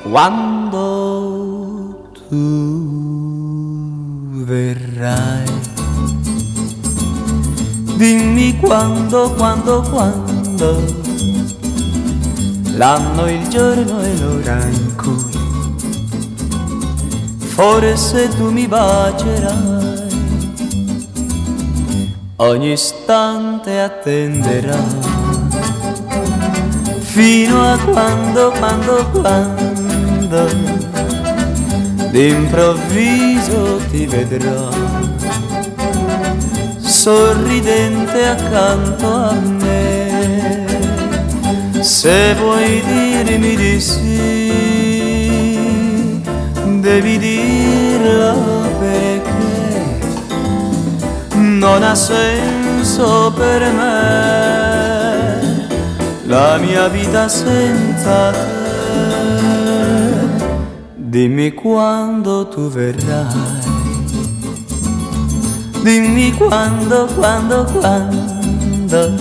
Quando tu verrai, dimmi quando, quando, quando, l'anno, il giorno e l'ora in cui forse tu mi bacerai, ogni istante attenderai fino a quando, quando, quando. D'improvviso ti vedrò sorridente accanto a me. Se vuoi dirmi di sì, devi dirlo perché non ha senso per me la mia vita senza te. Dimmi quando tu verrai, dimmi quando, quando, quando,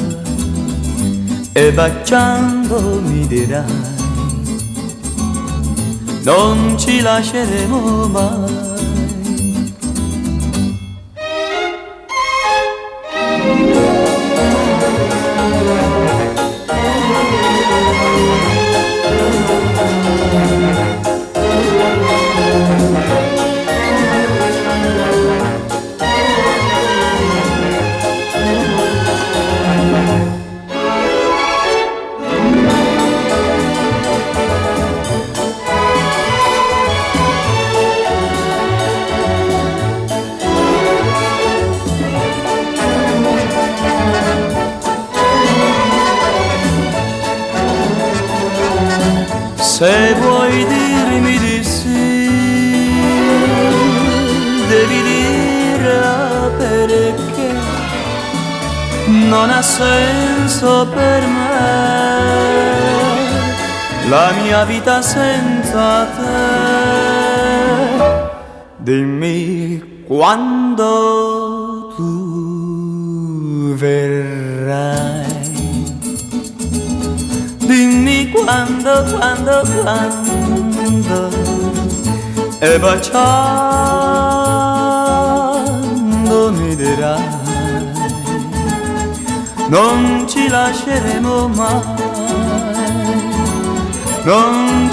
e baciando mi dirai, non ci lasceremo mai. La mia vita senza te. Dimmi quando tu verrai. Dimmi quando, quando, quando E baciando mi dirai Non ci lasceremo mai Non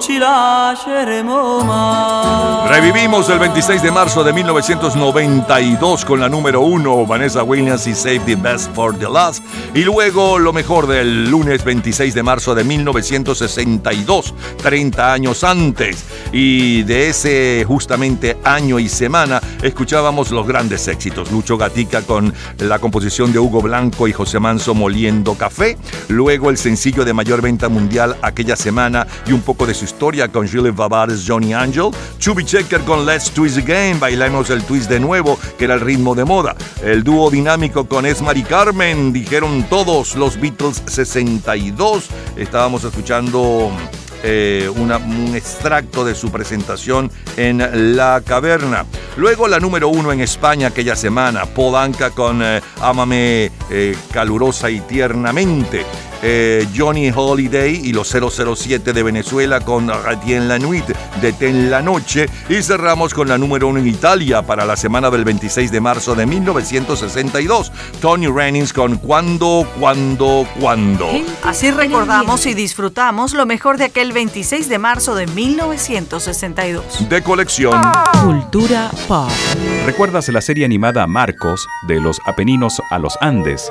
ci lasceremo. Revivimos el 26 de marzo de 1992 con la número uno, Vanessa Williams y Save the Best for the Last. Y luego lo mejor del lunes 26 de marzo de 1962, 30 años antes. Y de ese justamente año y semana escuchábamos los grandes éxitos. Lucho Gatica con la composición de Hugo Blanco y José Manso Moliendo Café. Luego el sencillo de mayor venta mundial aquella semana y un poco de su historia con Julie Babares, Johnny Angel. Chubby Checker con Let's Twist Again, bailamos el twist de nuevo, que era el ritmo de moda. El dúo dinámico con Esmar y Carmen, dijeron todos los Beatles 62. Estábamos escuchando eh, un extracto de su presentación en La Caverna. Luego la número uno en España aquella semana, Polanca con eh, Ámame eh, calurosa y tiernamente. Eh, Johnny Holiday y los 007 de Venezuela con Ratien la Nuit de Ten la Noche. Y cerramos con la número uno en Italia para la semana del 26 de marzo de 1962. Tony Rennings con Cuando, Cuando, Cuando. Así recordamos y disfrutamos lo mejor de aquel 26 de marzo de 1962. De colección. Cultura pop. ¿Recuerdas la serie animada Marcos, de los Apeninos a los Andes?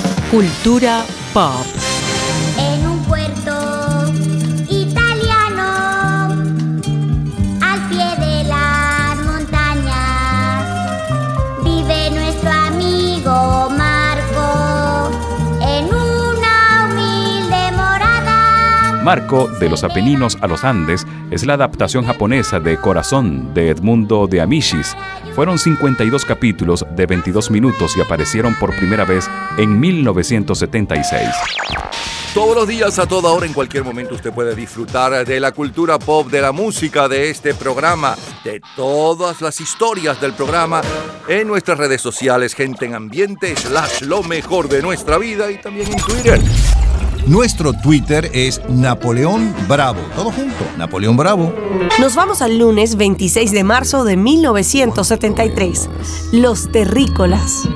Cultura pop. Marco, de los Apeninos a los Andes, es la adaptación japonesa de Corazón de Edmundo de Amicis. Fueron 52 capítulos de 22 minutos y aparecieron por primera vez en 1976. Todos los días, a toda hora, en cualquier momento, usted puede disfrutar de la cultura pop, de la música, de este programa, de todas las historias del programa en nuestras redes sociales, gente en ambiente, slash lo mejor de nuestra vida y también en Twitter. Nuestro Twitter es Napoleón Bravo. Todo junto, Napoleón Bravo. Nos vamos al lunes 26 de marzo de 1973. Los terrícolas.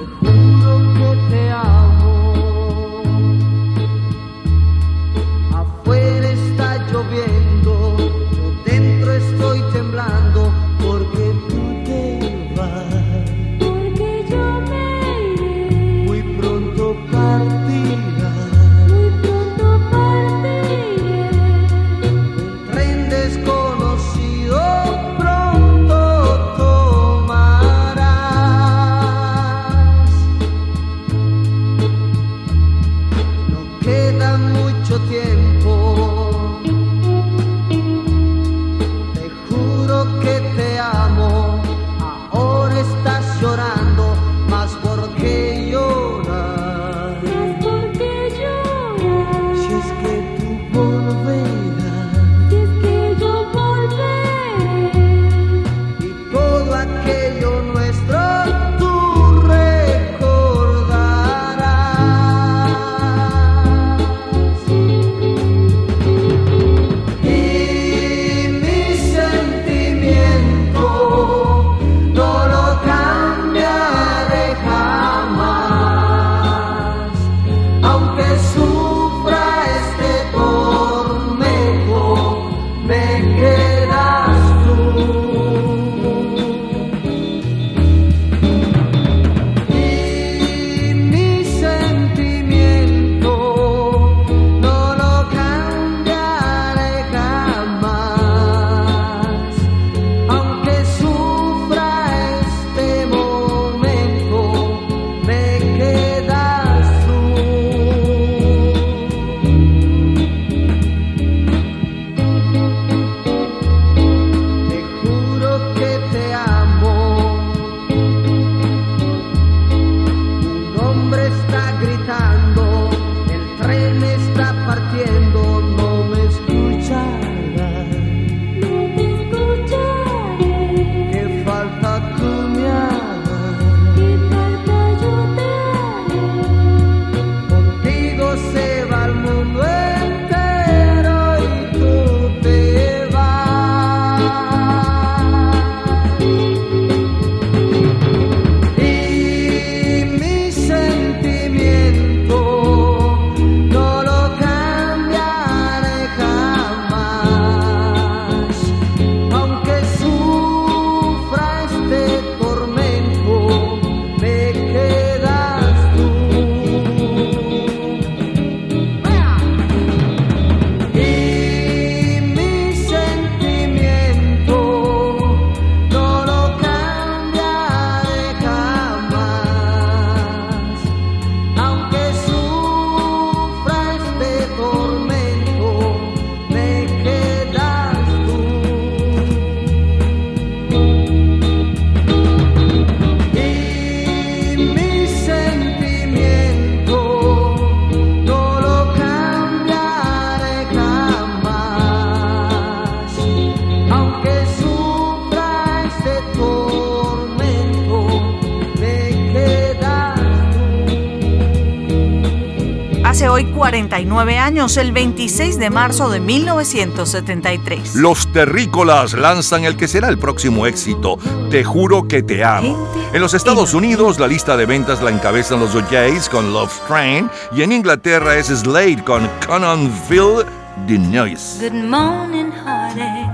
49 años, el 26 de marzo de 1973. Los terrícolas lanzan el que será el próximo éxito, Te juro que te amo. En los Estados Unidos la lista de ventas la encabezan los OJs con Love Train y en Inglaterra es Slade con Conan Feel the Noise. Good morning, heartache.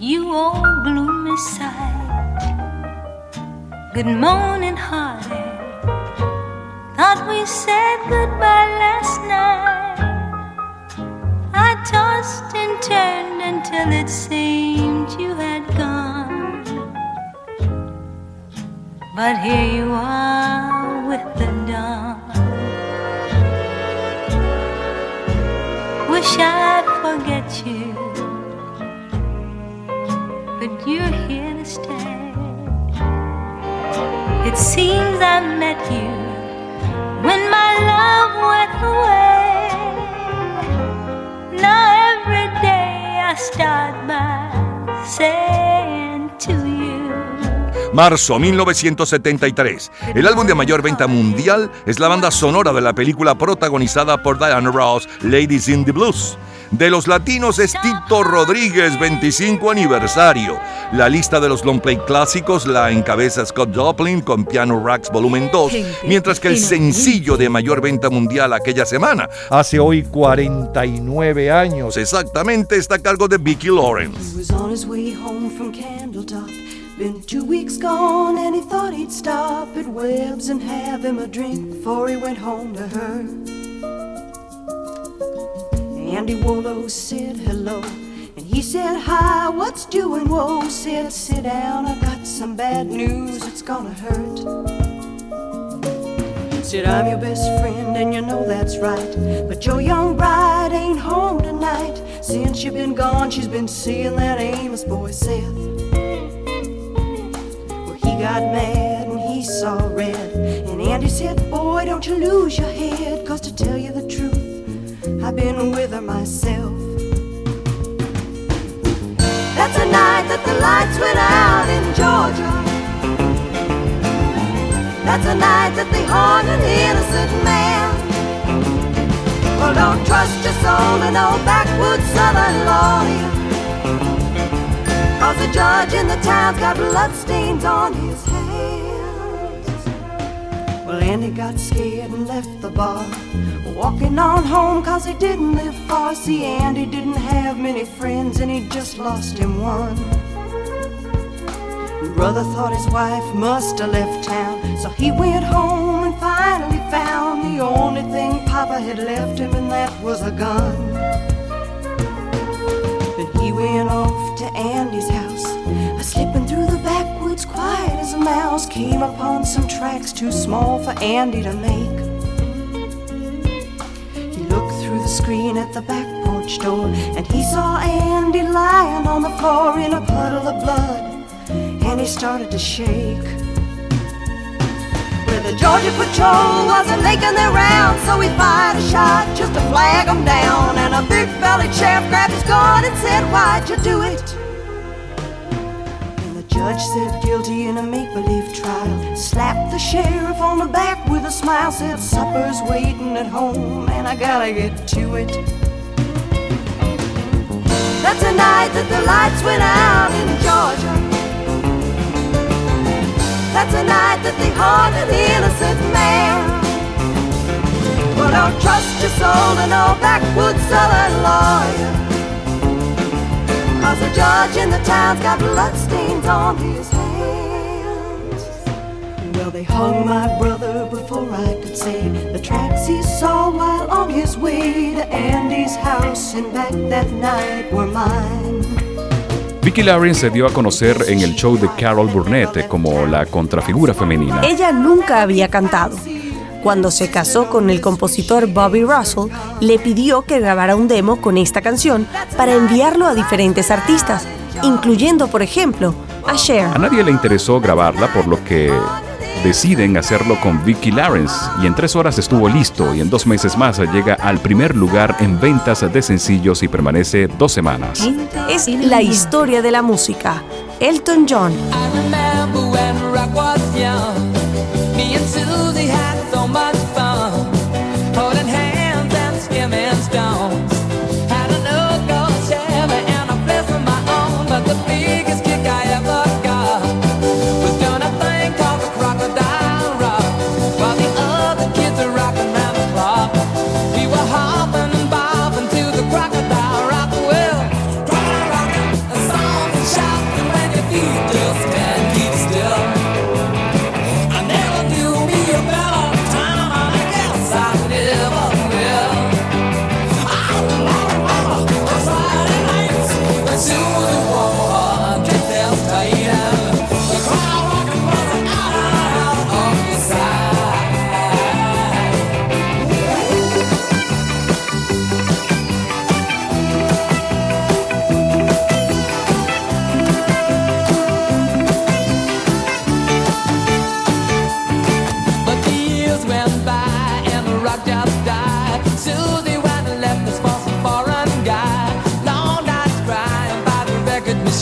You old gloomy sight. Good morning, heartache. Thought we said goodbye last night. I tossed and turned until it seemed you had gone. But here you are with the dawn. Wish I'd forget you, but you're here to stay. It seems I met you went away. Now every day I start by saying to you. Marzo 1973. El álbum de mayor venta mundial es la banda sonora de la película protagonizada por Diana Ross, Ladies in the Blues. De los latinos es Tito Rodríguez, 25 aniversario. La lista de los long play clásicos la encabeza Scott Joplin con Piano Racks Volumen 2, mientras que el sencillo de mayor venta mundial aquella semana, hace hoy 49 años exactamente, está a cargo de Vicky Lawrence. Been two weeks gone and he thought he'd stop at Webb's and have him a drink before he went home to her. Andy Wolo said hello and he said hi, what's doing? Whoa, said sit down, I got some bad news, it's gonna hurt. Said I'm your best friend and you know that's right, but your young bride ain't home tonight. Since you've been gone, she's been seeing that Amos boy Seth. Got mad and he saw red. And Andy said, Boy, don't you lose your head. Cause to tell you the truth, I've been with her myself. That's the night that the lights went out in Georgia. That's the night that they hung an innocent man. Well, don't trust your soul to no backwoods southern lawyer. Cause the judge in the town's got bloodstains on his hands. Well, Andy got scared and left the bar. Walking on home cause he didn't live far. See, Andy didn't have many friends and he just lost him one. Brother thought his wife must have left town, so he went home and finally found the only thing Papa had left him, and that was a gun. Went off to Andy's house, a slipping through the backwoods quiet as a mouse. Came upon some tracks too small for Andy to make. He looked through the screen at the back porch door, and he saw Andy lying on the floor in a puddle of blood and he started to shake. The Georgia Patrol wasn't making their rounds, so he fired a shot just to flag them down. And a big bellied sheriff grabbed his gun and said, Why'd you do it? And the judge said, Guilty in a make believe trial. Slapped the sheriff on the back with a smile, said, Supper's waiting at home, and I gotta get to it. That's the night that the lights went out in Georgia. That's the night that they hung an innocent man. Well, don't trust your soul to no backwoods southern lawyer. Cause the judge in the town's got bloodstains on his hands. Well, they hung my brother before I could say the tracks he saw while on his way to Andy's house and back that night were mine. Vicky Lawrence se dio a conocer en el show de Carol Burnett como la contrafigura femenina. Ella nunca había cantado. Cuando se casó con el compositor Bobby Russell, le pidió que grabara un demo con esta canción para enviarlo a diferentes artistas, incluyendo, por ejemplo, a Cher. A nadie le interesó grabarla, por lo que deciden hacerlo con Vicky Lawrence y en tres horas estuvo listo y en dos meses más llega al primer lugar en ventas de sencillos y permanece dos semanas. Es la historia de la música. Elton John.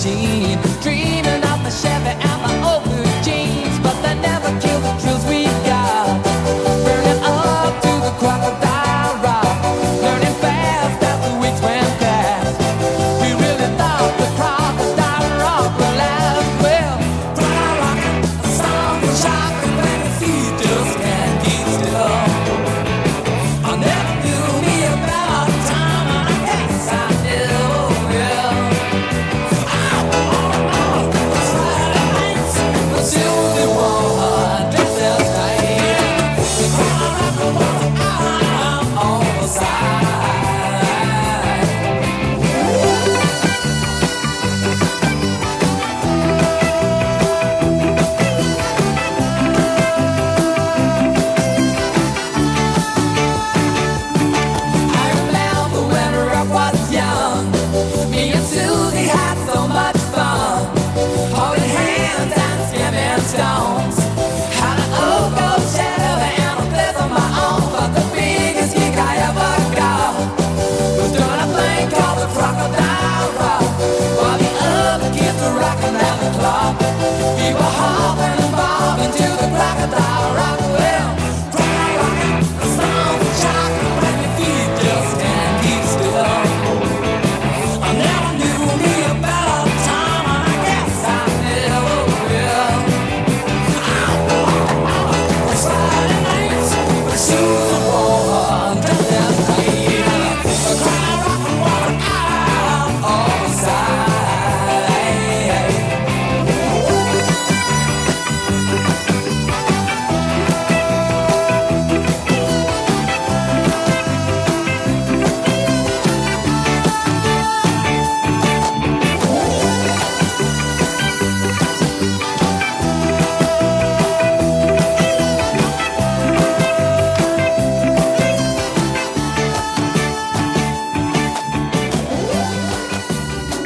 seen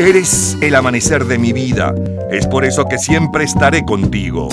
Eres el amanecer de mi vida, es por eso que siempre estaré contigo.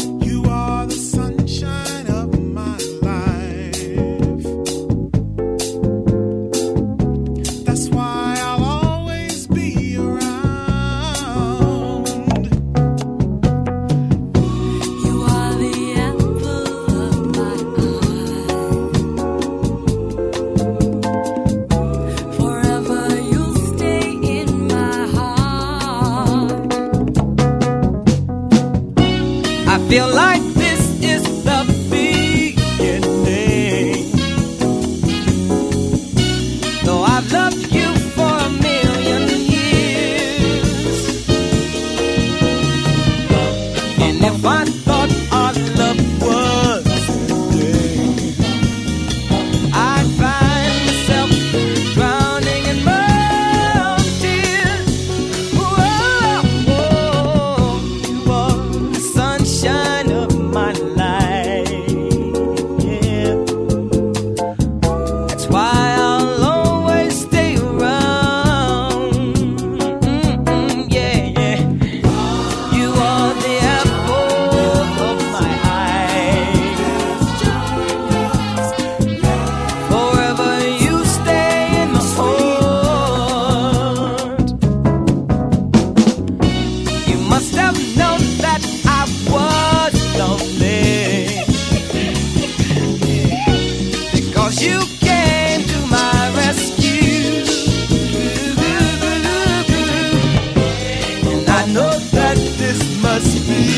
me.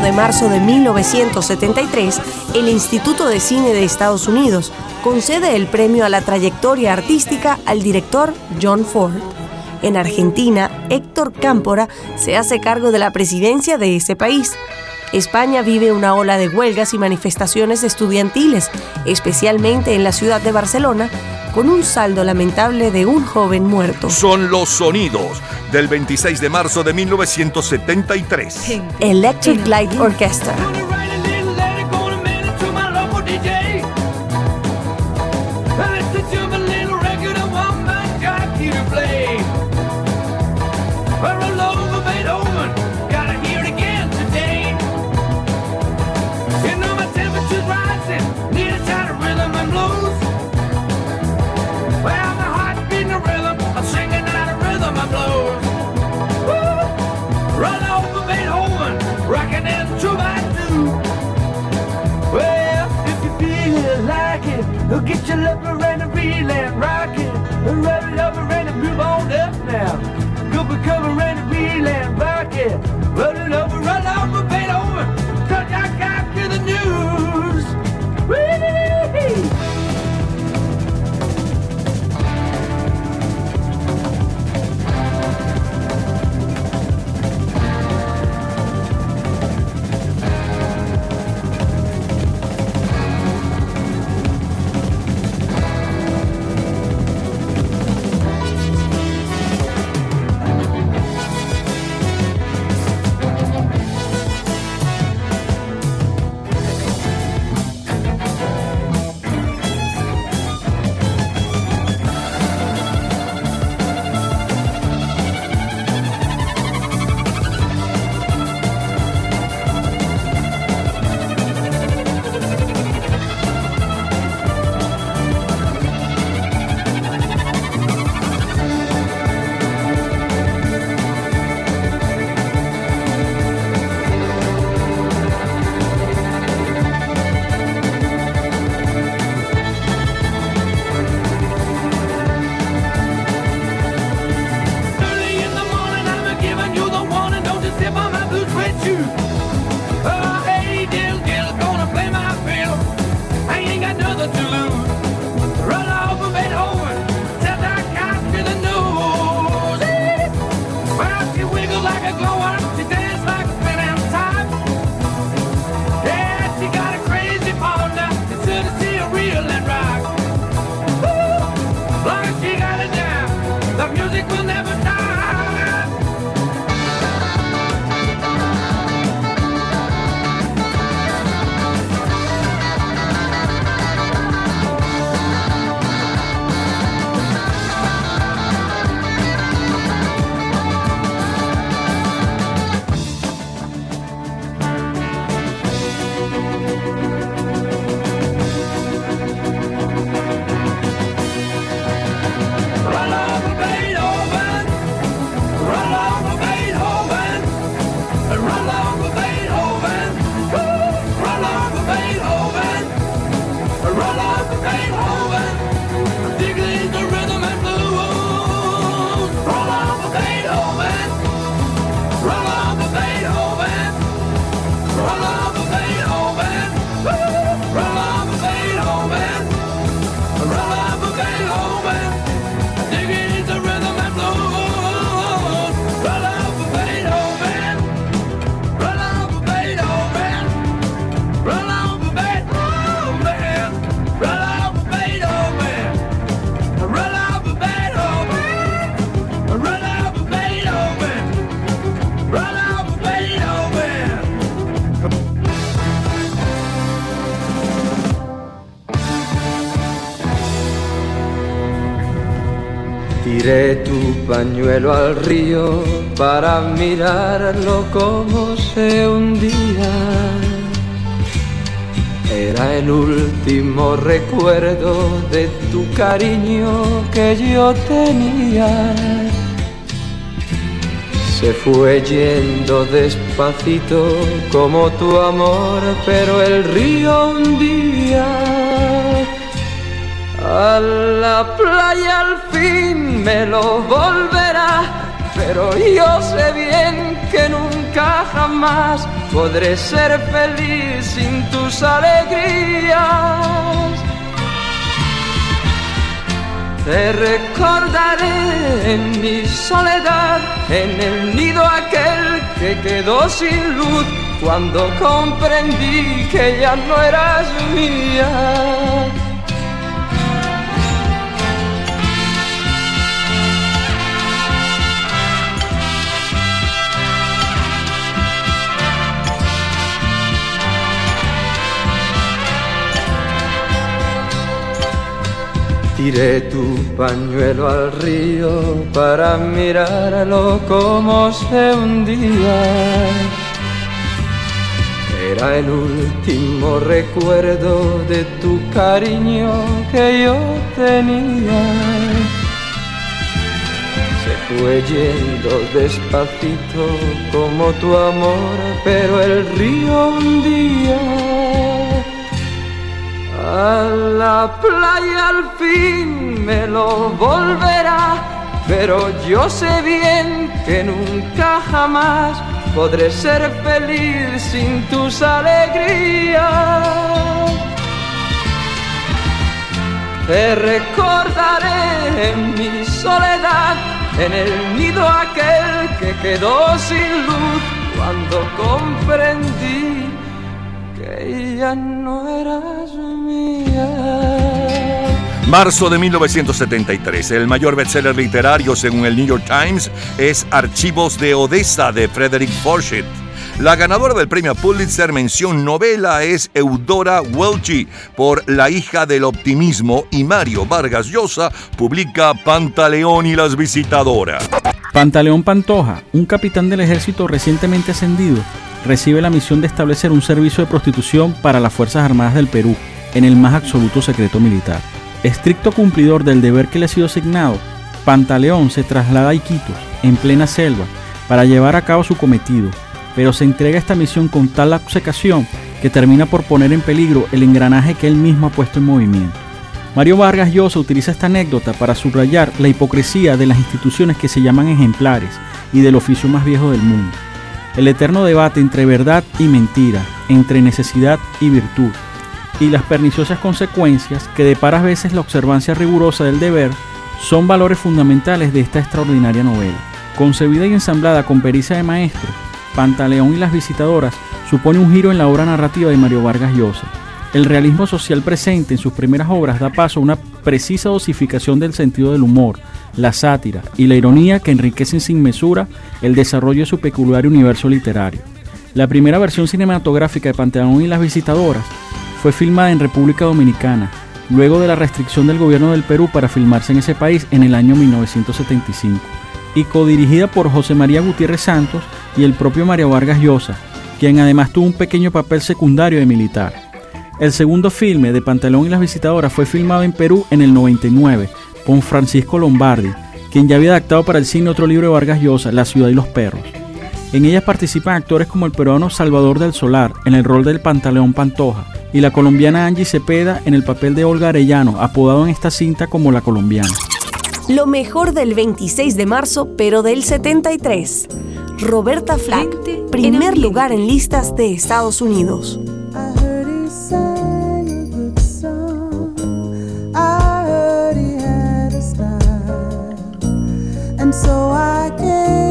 de marzo de 1973, el Instituto de Cine de Estados Unidos concede el premio a la trayectoria artística al director John Ford. En Argentina, Héctor Cámpora se hace cargo de la presidencia de ese país. España vive una ola de huelgas y manifestaciones estudiantiles, especialmente en la ciudad de Barcelona, con un saldo lamentable de un joven muerto. Son los sonidos del 26 de marzo de 1973. Electric Light Orchestra. Tiré tu pañuelo al río para mirarlo como se hundía. Era el último recuerdo de tu cariño que yo tenía. Se fue yendo despacito como tu amor, pero el río hundía a la playa al fin me lo volverá, pero yo sé bien que nunca jamás podré ser feliz sin tus alegrías. Te recordaré en mi soledad, en el nido aquel que quedó sin luz, cuando comprendí que ya no eras mía. Tiré tu pañuelo al río para mirarlo como se hundía. Era el último recuerdo de tu cariño que yo tenía. Se fue yendo despacito como tu amor, pero el río hundía. A la playa al fin me lo volverá, pero yo sé bien que nunca jamás podré ser feliz sin tus alegrías. Te recordaré en mi soledad, en el nido aquel que quedó sin luz cuando comprendí ya no eras mía. Marzo de 1973. El mayor bestseller literario, según el New York Times, es Archivos de Odessa de Frederick Forsyth. La ganadora del premio Pulitzer mención novela es Eudora Welch por La hija del optimismo y Mario Vargas Llosa publica Pantaleón y las visitadoras. Pantaleón Pantoja, un capitán del ejército recientemente ascendido, recibe la misión de establecer un servicio de prostitución para las Fuerzas Armadas del Perú en el más absoluto secreto militar. Estricto cumplidor del deber que le ha sido asignado, Pantaleón se traslada a Iquitos, en plena selva, para llevar a cabo su cometido, pero se entrega a esta misión con tal obcecación que termina por poner en peligro el engranaje que él mismo ha puesto en movimiento. Mario Vargas Llosa utiliza esta anécdota para subrayar la hipocresía de las instituciones que se llaman ejemplares y del oficio más viejo del mundo. El eterno debate entre verdad y mentira, entre necesidad y virtud, y las perniciosas consecuencias que depara a veces la observancia rigurosa del deber, son valores fundamentales de esta extraordinaria novela. Concebida y ensamblada con pericia de maestro, Pantaleón y las visitadoras supone un giro en la obra narrativa de Mario Vargas Llosa. El realismo social presente en sus primeras obras da paso a una precisa dosificación del sentido del humor, la sátira y la ironía que enriquecen sin mesura el desarrollo de su peculiar universo literario. La primera versión cinematográfica de Pantaleón y las visitadoras fue filmada en República Dominicana, luego de la restricción del gobierno del Perú para filmarse en ese país en el año 1975, y codirigida por José María Gutiérrez Santos y el propio Mario Vargas Llosa, quien además tuvo un pequeño papel secundario de militar. El segundo filme de Pantalón y las visitadoras fue filmado en Perú en el 99 con Francisco Lombardi, quien ya había adaptado para el cine otro libro de Vargas Llosa, La ciudad y los perros. En ellas participan actores como el peruano Salvador del Solar en el rol del Pantaleón Pantoja y la colombiana Angie Cepeda en el papel de Olga Arellano, apodado en esta cinta como la colombiana. Lo mejor del 26 de marzo, pero del 73. Roberta Flack, primer lugar en listas de Estados Unidos. So I came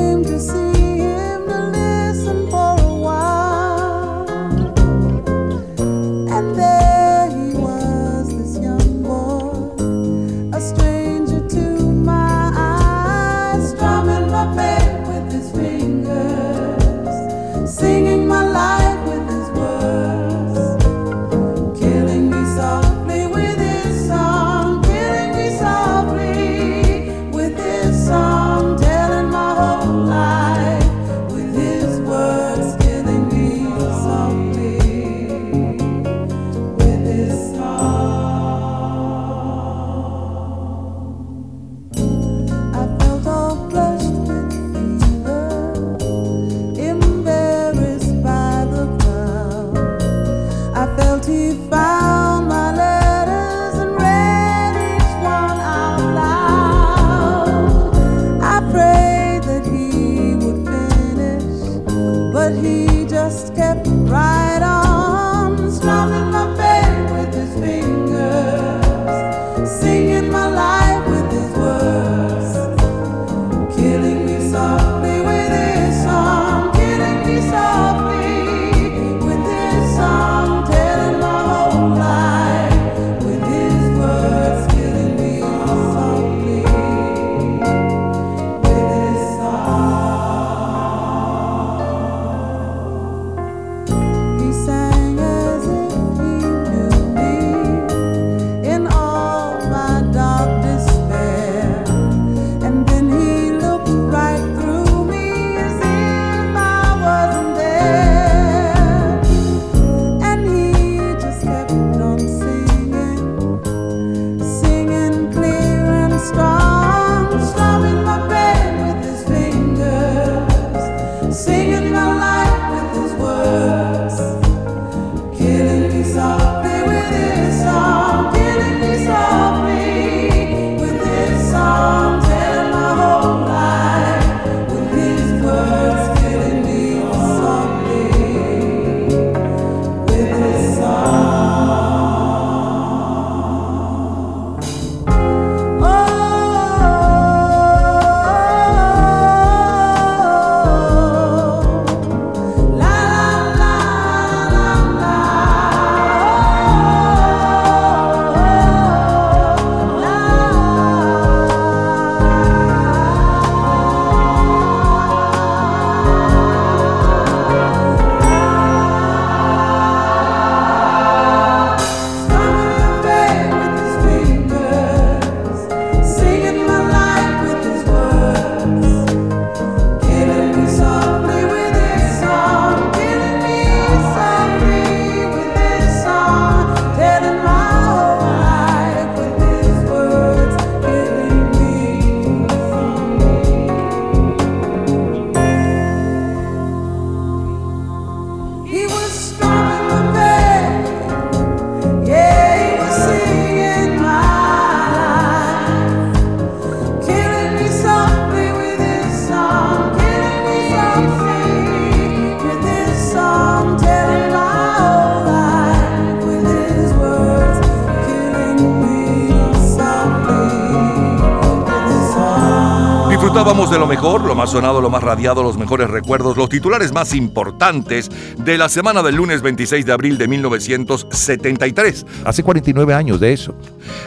de lo mejor, lo más sonado, lo más radiado, los mejores recuerdos, los titulares más importantes de la semana del lunes 26 de abril de 1973. Hace 49 años de eso.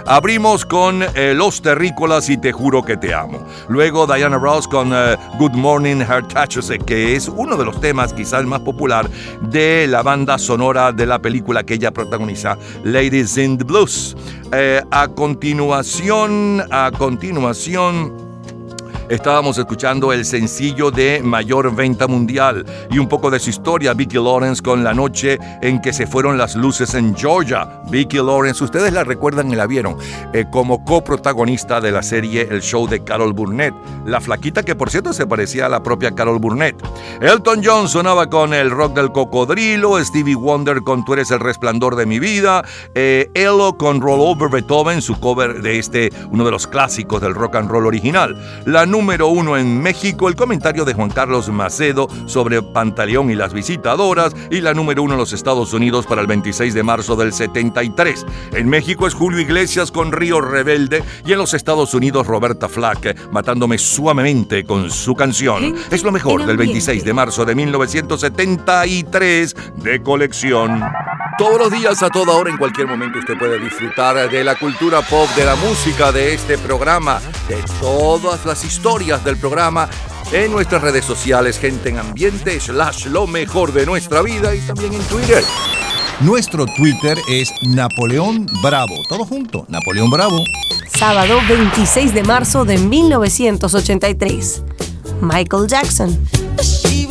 Abrimos con eh, Los Terrícolas y Te Juro que Te Amo. Luego Diana Ross con eh, Good Morning Heart Touches, que es uno de los temas quizás más popular de la banda sonora de la película que ella protagoniza, Ladies in the Blues. Eh, a continuación, a continuación... Estábamos escuchando el sencillo de mayor venta mundial y un poco de su historia, Vicky Lawrence con la noche en que se fueron las luces en Georgia. Vicky Lawrence, ustedes la recuerdan y la vieron eh, como coprotagonista de la serie El Show de Carol Burnett, la flaquita que por cierto se parecía a la propia Carol Burnett. Elton John sonaba con el rock del cocodrilo, Stevie Wonder con Tú eres el resplandor de mi vida, eh, Elo con Roll Over Beethoven, su cover de este, uno de los clásicos del rock and roll original. La número uno en México, el comentario de Juan Carlos Macedo sobre Pantaleón y las visitadoras, y la número uno en los Estados Unidos para el 26 de marzo del 73. En México es Julio Iglesias con Río Rebelde, y en los Estados Unidos Roberta Flack, matándome suavemente con su canción. Es lo mejor del 26 de marzo de 1973 de colección. Todos los días, a toda hora, en cualquier momento, usted puede disfrutar de la cultura pop, de la música, de este programa, de todas las historias del programa en nuestras redes sociales, gente en ambiente, slash lo mejor de nuestra vida y también en Twitter. Nuestro Twitter es Napoleón Bravo. Todo junto, Napoleón Bravo. Sábado 26 de marzo de 1983. Michael Jackson. She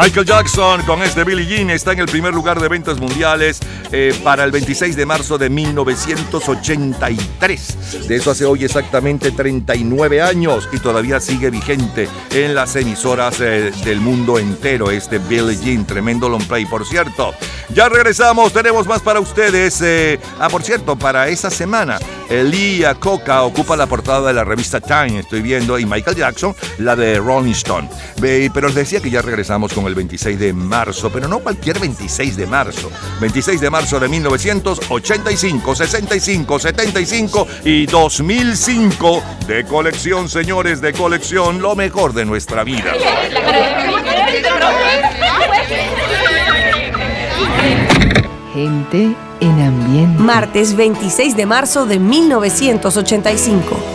Michael Jackson con este Billie Jean está en el primer lugar de ventas mundiales eh, para el 26 de marzo de 1983. De eso hace hoy exactamente 39 años y todavía sigue vigente en las emisoras eh, del mundo entero este Billie Jean, tremendo long play, por cierto. Ya regresamos, tenemos más para ustedes. Eh, ah, por cierto, para esa semana, Elia Coca ocupa la portada de la revista Time, estoy viendo, y Michael Jackson la de Rolling Stone. Pero os decía que ya regresamos con el 26 de marzo, pero no cualquier 26 de marzo. 26 de marzo de 1985, 65, 75 y 2005. De colección, señores, de colección, lo mejor de nuestra vida. Gente en ambiente. Martes 26 de marzo de 1985.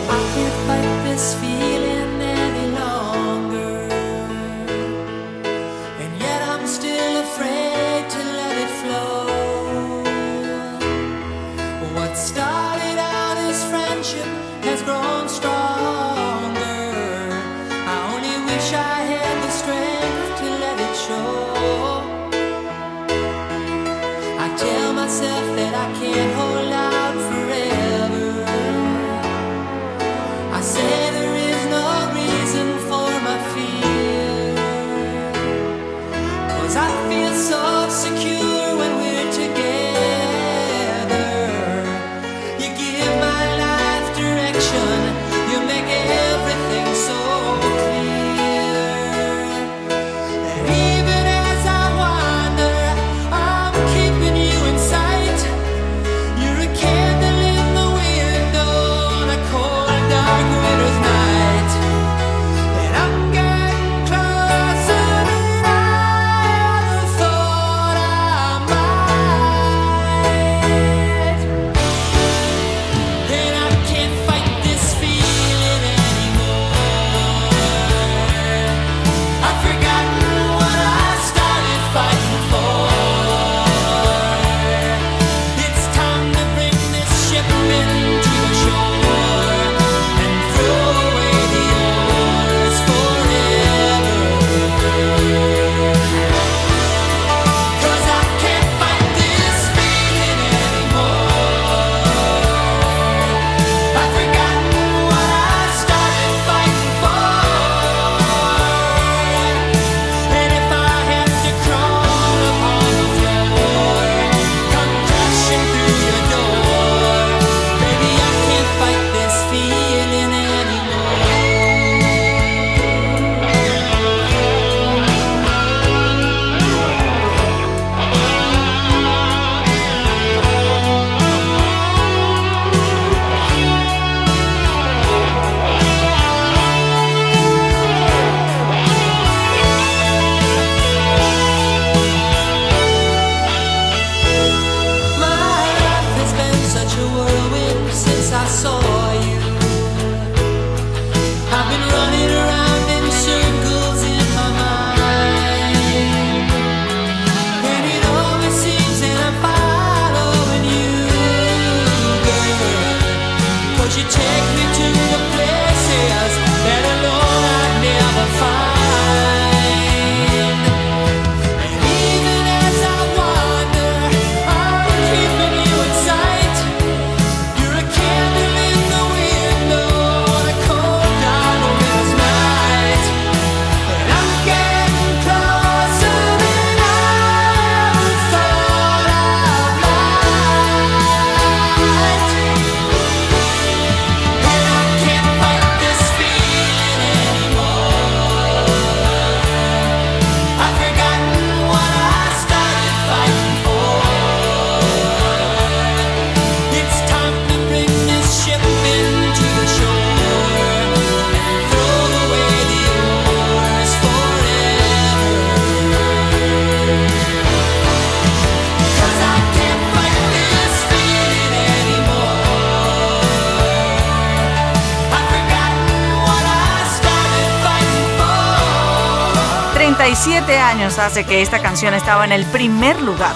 años hace que esta canción estaba en el primer lugar.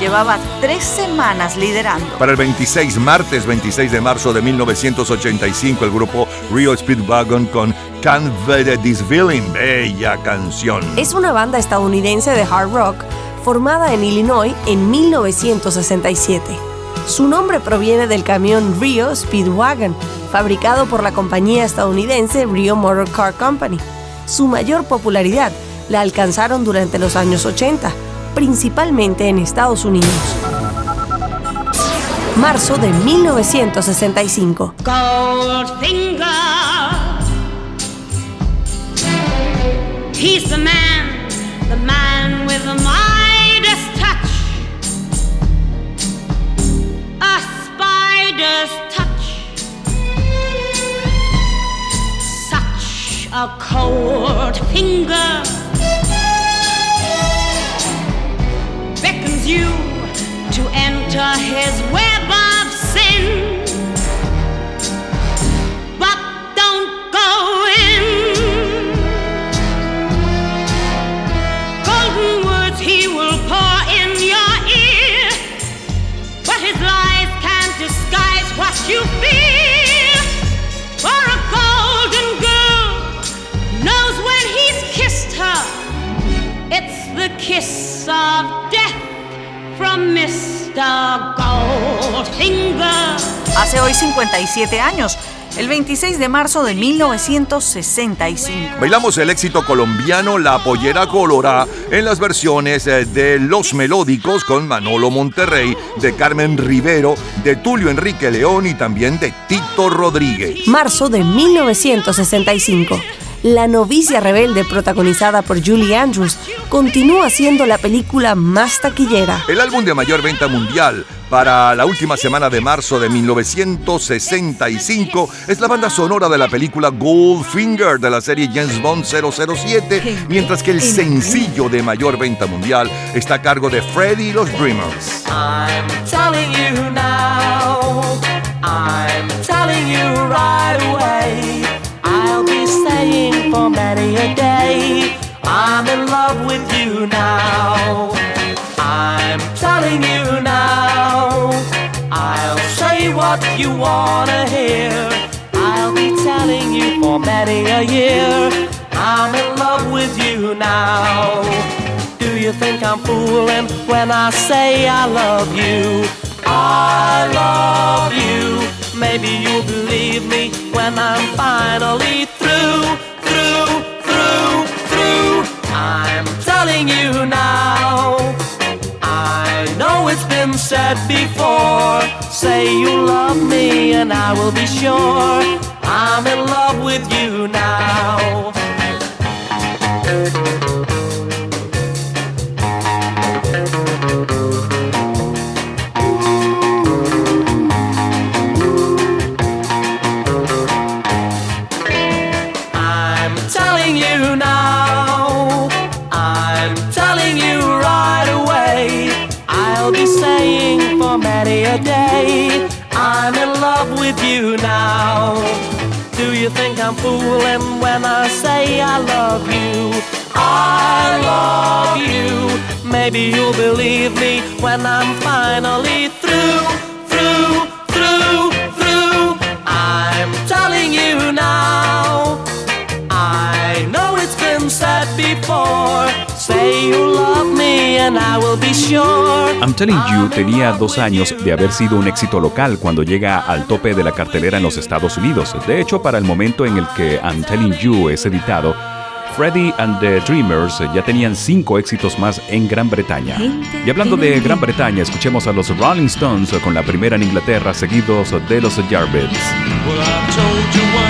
Llevaba tres semanas liderando. Para el 26, martes 26 de marzo de 1985, el grupo Rio Speedwagon con Can't Bear This Feeling, bella canción. Es una banda estadounidense de hard rock formada en Illinois en 1967. Su nombre proviene del camión Rio Speedwagon, fabricado por la compañía estadounidense Rio Motor Car Company. Su mayor popularidad la alcanzaron durante los años 80, principalmente en Estados Unidos. Marzo de 1965. Goldfinger. He's the man, the man with the Midas touch. A spider's touch. Such a cold finger His way. Hace hoy 57 años, el 26 de marzo de 1965. Bailamos el éxito colombiano La Pollera Colorá en las versiones eh, de Los Melódicos con Manolo Monterrey, de Carmen Rivero, de Tulio Enrique León y también de Tito Rodríguez. Marzo de 1965. La novicia rebelde protagonizada por Julie Andrews continúa siendo la película más taquillera. El álbum de mayor venta mundial para la última semana de marzo de 1965 es la banda sonora de la película Goldfinger de la serie James Bond 007, mientras que el sencillo de mayor venta mundial está a cargo de Freddy y los Dreamers. I'm telling you now. I'm telling you right away. I'll be staying for many a day. I'm in love with you now. I'm telling you now. I'll say what you wanna hear. I'll be telling you for many a year. I'm in love with you now. Do you think I'm fooling when I say I love you? I love you. Maybe you'll believe me when I'm finally through. I'm telling you now. I know it's been said before. Say you love me and I will be sure. I'm in love with you now. Now. Do you think I'm fooling when I say I love you? I love you. Maybe you'll believe me when I'm finally through, through, through, through. I'm telling you now. I know it's been said before. Say you love me and I will be sure. I'm Telling You tenía dos años de haber sido un éxito local cuando llega al tope de la cartelera en los Estados Unidos. De hecho, para el momento en el que I'm Telling You es editado, Freddie and the Dreamers ya tenían cinco éxitos más en Gran Bretaña. Y hablando de Gran Bretaña, escuchemos a los Rolling Stones con la primera en Inglaterra, seguidos de los Yardbirds. Well,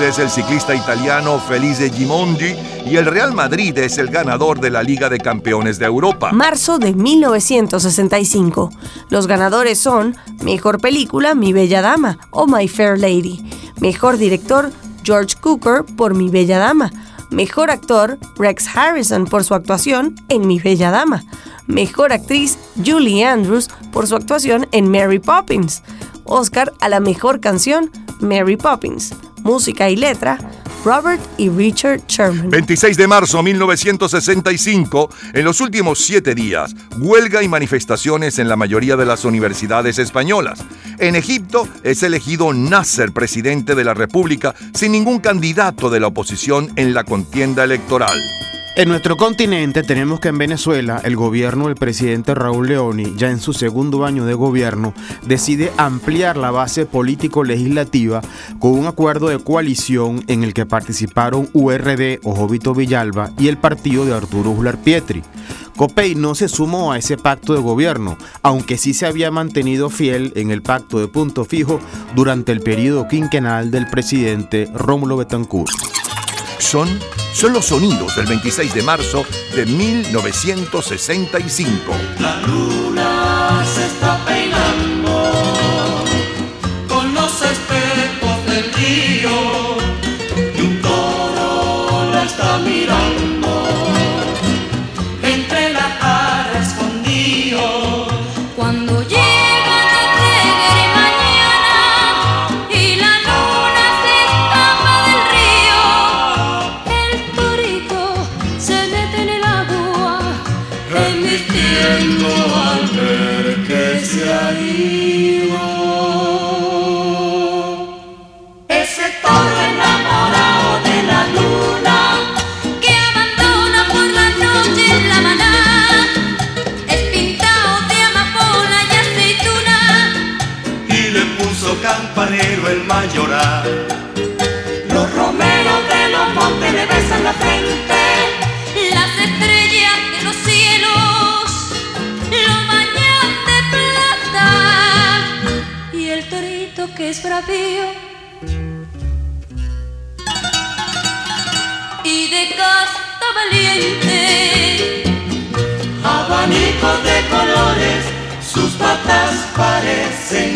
Es el ciclista italiano Felice Gimondi y el Real Madrid es el ganador de la Liga de Campeones de Europa. Marzo de 1965. Los ganadores son Mejor Película Mi Bella Dama o My Fair Lady. Mejor Director George Cooker por Mi Bella Dama. Mejor Actor Rex Harrison por su actuación en Mi Bella Dama. Mejor Actriz Julie Andrews por su actuación en Mary Poppins. Oscar a la Mejor Canción Mary Poppins. Música y letra Robert y Richard Sherman. 26 de marzo 1965, en los últimos siete días, huelga y manifestaciones en la mayoría de las universidades españolas. En Egipto es elegido Nasser presidente de la República sin ningún candidato de la oposición en la contienda electoral. En nuestro continente tenemos que en Venezuela el gobierno del presidente Raúl Leoni, ya en su segundo año de gobierno, decide ampliar la base político-legislativa con un acuerdo de coalición en el que participaron URD o Jovito Villalba y el partido de Arturo Uslar Pietri. Copey no se sumó a ese pacto de gobierno, aunque sí se había mantenido fiel en el pacto de punto fijo durante el periodo quinquenal del presidente Rómulo Betancourt. Son, son los sonidos del 26 de marzo de 1965. La luna se está peinando que es bravío y de casta valiente Abanicos de colores, sus patas parecen.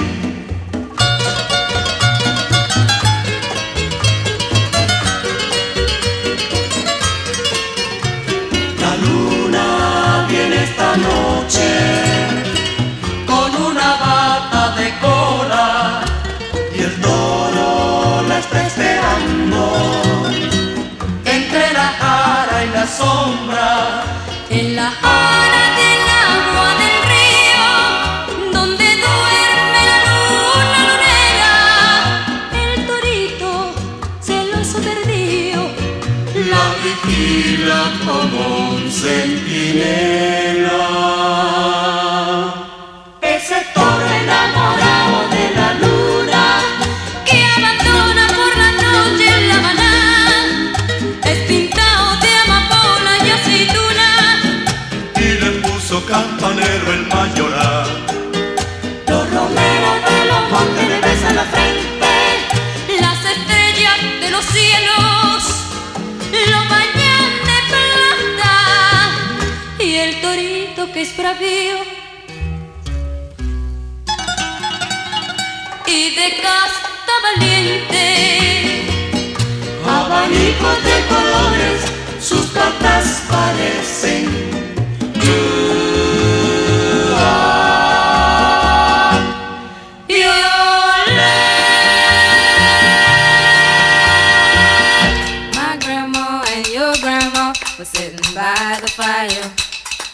Patas parecen. My grandma and your grandma were sitting by the fire.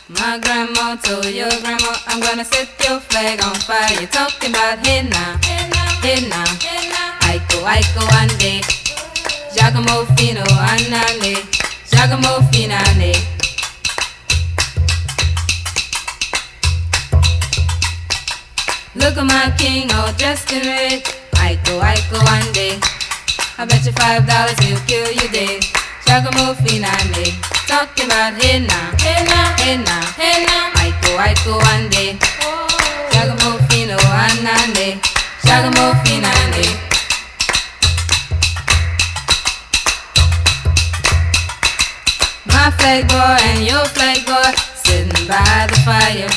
My grandma told your grandma, I'm gonna set your flag on fire. You're talking about hey now, hey now, Aiko, Aiko, ande. Giacomo Fino, anane. Giacomo Finane. Look at my king all dressed in red. Aiko, Aiko, ande. I bet you five dollars he'll kill you dead. Giacomo Finane. Talking about hey now, hey now, hey now, hey now. Aiko, Aiko, ande. Giacomo Fino, anane. Giacomo Finane. Flag boy and your flag boy sitting by the fire.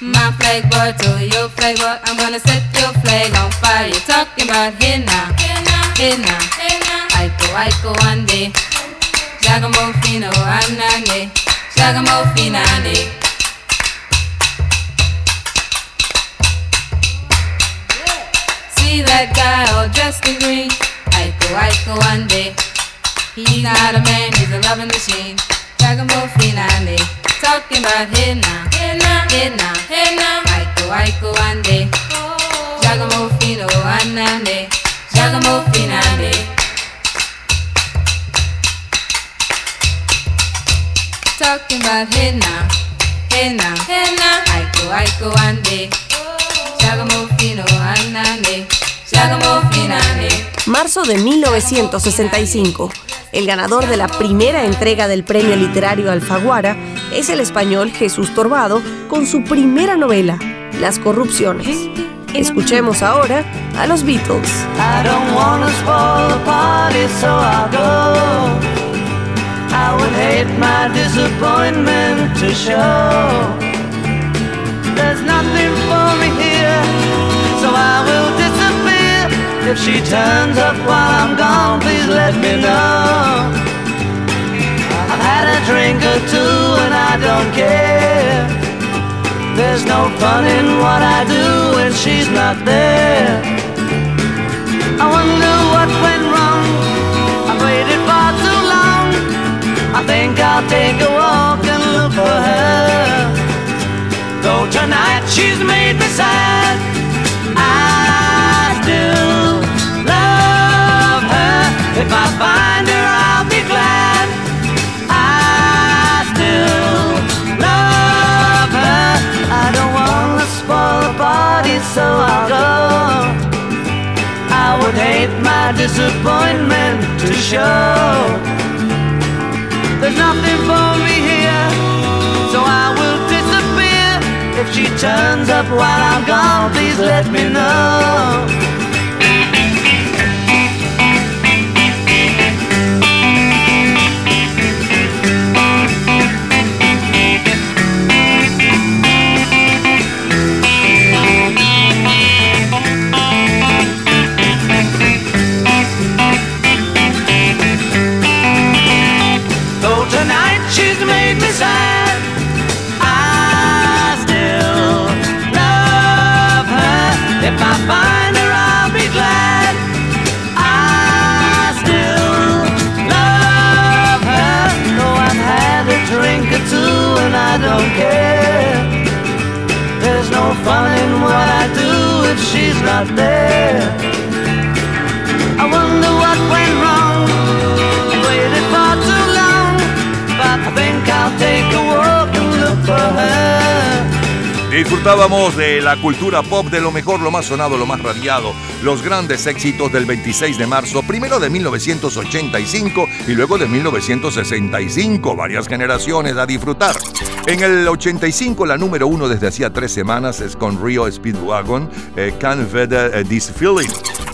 My flag boy to your flag boy, I'm gonna set your flag on fire. You're talking about hey now, hey now. Aiko, Aiko, ande. Giacomo Fino, anane. Giacomo Finane. See that guy all dressed in green? Aiko, Aiko, ande. He's not a man, he's a loving machine ragamuffin and me talking about him now, him now, him now, him now. Aiko, Aiko and me, ragamuffin oh and me, ragamuffin and me. Talking about him now, him now, him now. Aiko, Aiko and me, ragamuffin oh and me, ragamuffin and me. Marzo de 1965. El ganador de la primera entrega del premio literario Alfaguara es el español Jesús Torbado con su primera novela, Las corrupciones. Escuchemos ahora a los Beatles. If she turns up while I'm gone, please let me know. I've had a drink or two and I don't care. There's no fun in what I do when she's not there. I wonder what went wrong. I've waited far too long. I think I'll take a walk and look for her. Though tonight she's made me sad, If I find her, I'll be glad. I still love her. I don't wanna spoil the party, so I'll go. I would hate my disappointment to show. There's nothing for me here, so I will disappear. If she turns up while I'm gone, please let me know. Don't care. There's no fun in what I do if she's not there. I wonder what went Disfrutábamos de la cultura pop, de lo mejor, lo más sonado, lo más radiado, los grandes éxitos del 26 de marzo, primero de 1985 y luego de 1965, varias generaciones a disfrutar. En el 85 la número uno desde hacía tres semanas es con Rio Speedwagon, eh, Can't eh, This Feeling.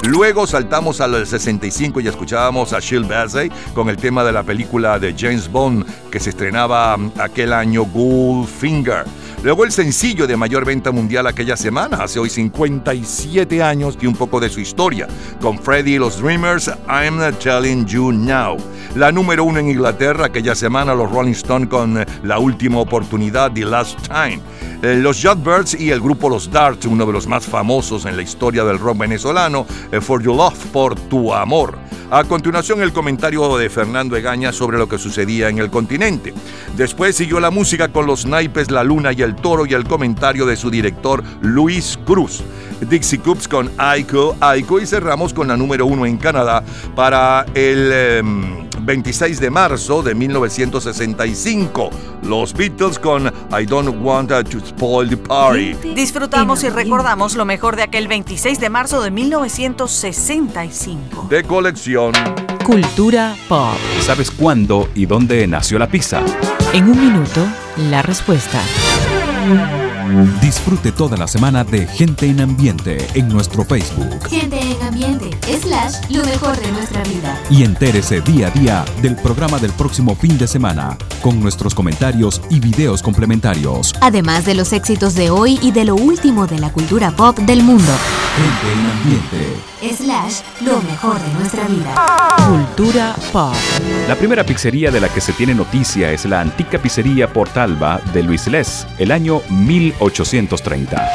Luego saltamos al 65 y escuchábamos a Shield Bassey con el tema de la película de James Bond que se estrenaba mm, aquel año Goldfinger. Luego el sencillo de mayor venta mundial aquella semana, hace hoy 57 años y un poco de su historia, con Freddie y los Dreamers, I'm Telling You Now. La número uno en Inglaterra aquella semana, los Rolling Stones con La Última Oportunidad, The Last Time. Eh, Los Yardbirds y el grupo Los Darts, uno de los más famosos en la historia del rock venezolano, eh, For Your Love, por tu amor. A continuación, el comentario de Fernando Egaña sobre lo que sucedía en el continente. Después siguió la música con los naipes La Luna y el Toro y el comentario de su director Luis Cruz. Dixie Coops con Aiko, Aiko y cerramos con la número uno en Canadá para el em, 26 de marzo de 1965. Los Beatles con I Don't Want to Spoil the Party. Disfrutamos y recordamos lo mejor de aquel 26 de marzo de 1965. De colección. Cultura pop. ¿Sabes cuándo y dónde nació la pizza? En un minuto, la respuesta. Disfrute toda la semana de Gente en Ambiente en nuestro Facebook. Gente en ambiente, slash, lo mejor de nuestra vida. Y entérese día a día del programa del próximo fin de semana, con nuestros comentarios y videos complementarios. Además de los éxitos de hoy y de lo último de la cultura pop del mundo. Gente en Ambiente. Slash, lo mejor de nuestra vida. Cultura pop. La primera pizzería de la que se tiene noticia es la antica pizzería Portalba de Luis Les, el año 1830.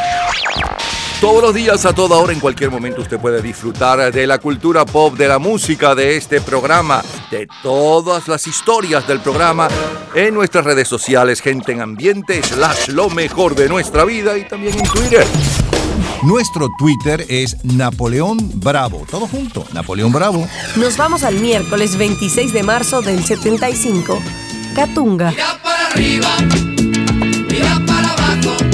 Todos los días, a toda hora, en cualquier momento, usted puede disfrutar de la cultura pop, de la música, de este programa, de todas las historias del programa en nuestras redes sociales, gente en ambiente, slash lo mejor de nuestra vida y también en Twitter. Nuestro Twitter es Napoleón Bravo. Todo junto, Napoleón Bravo. Nos vamos al miércoles 26 de marzo del 75. Catunga. para arriba, mira para abajo.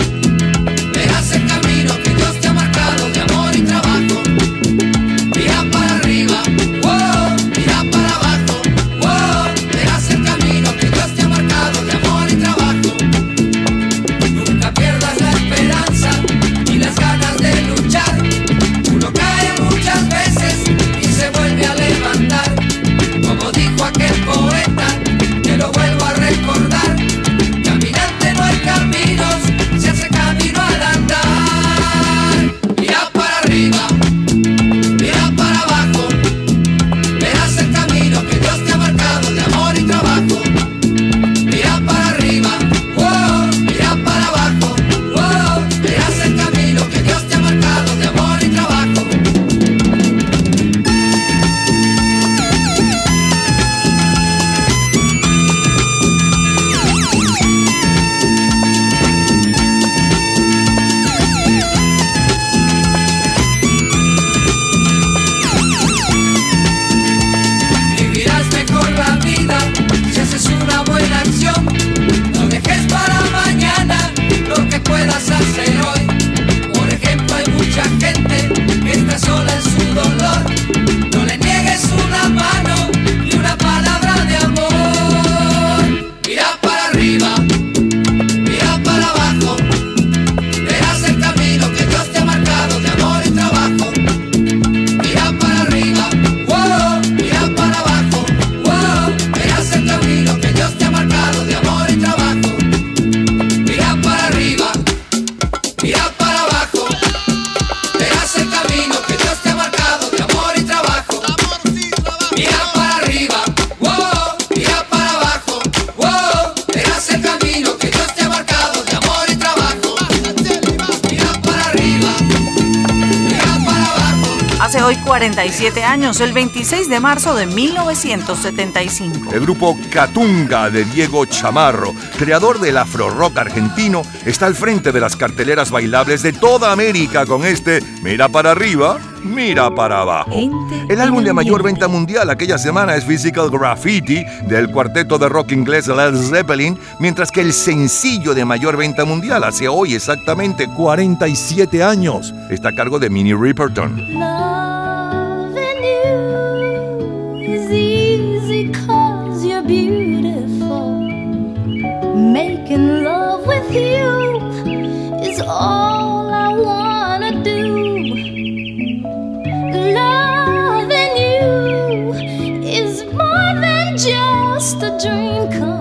77 años el 26 de marzo de 1975. El grupo Catunga de Diego Chamarro, creador del afro rock argentino, está al frente de las carteleras bailables de toda América con este Mira para arriba, mira para abajo. El álbum de mayor venta mundial aquella semana es Physical Graffiti del cuarteto de rock inglés Led Zeppelin, mientras que el sencillo de mayor venta mundial hace hoy exactamente 47 años está a cargo de Minnie Riperton. dream come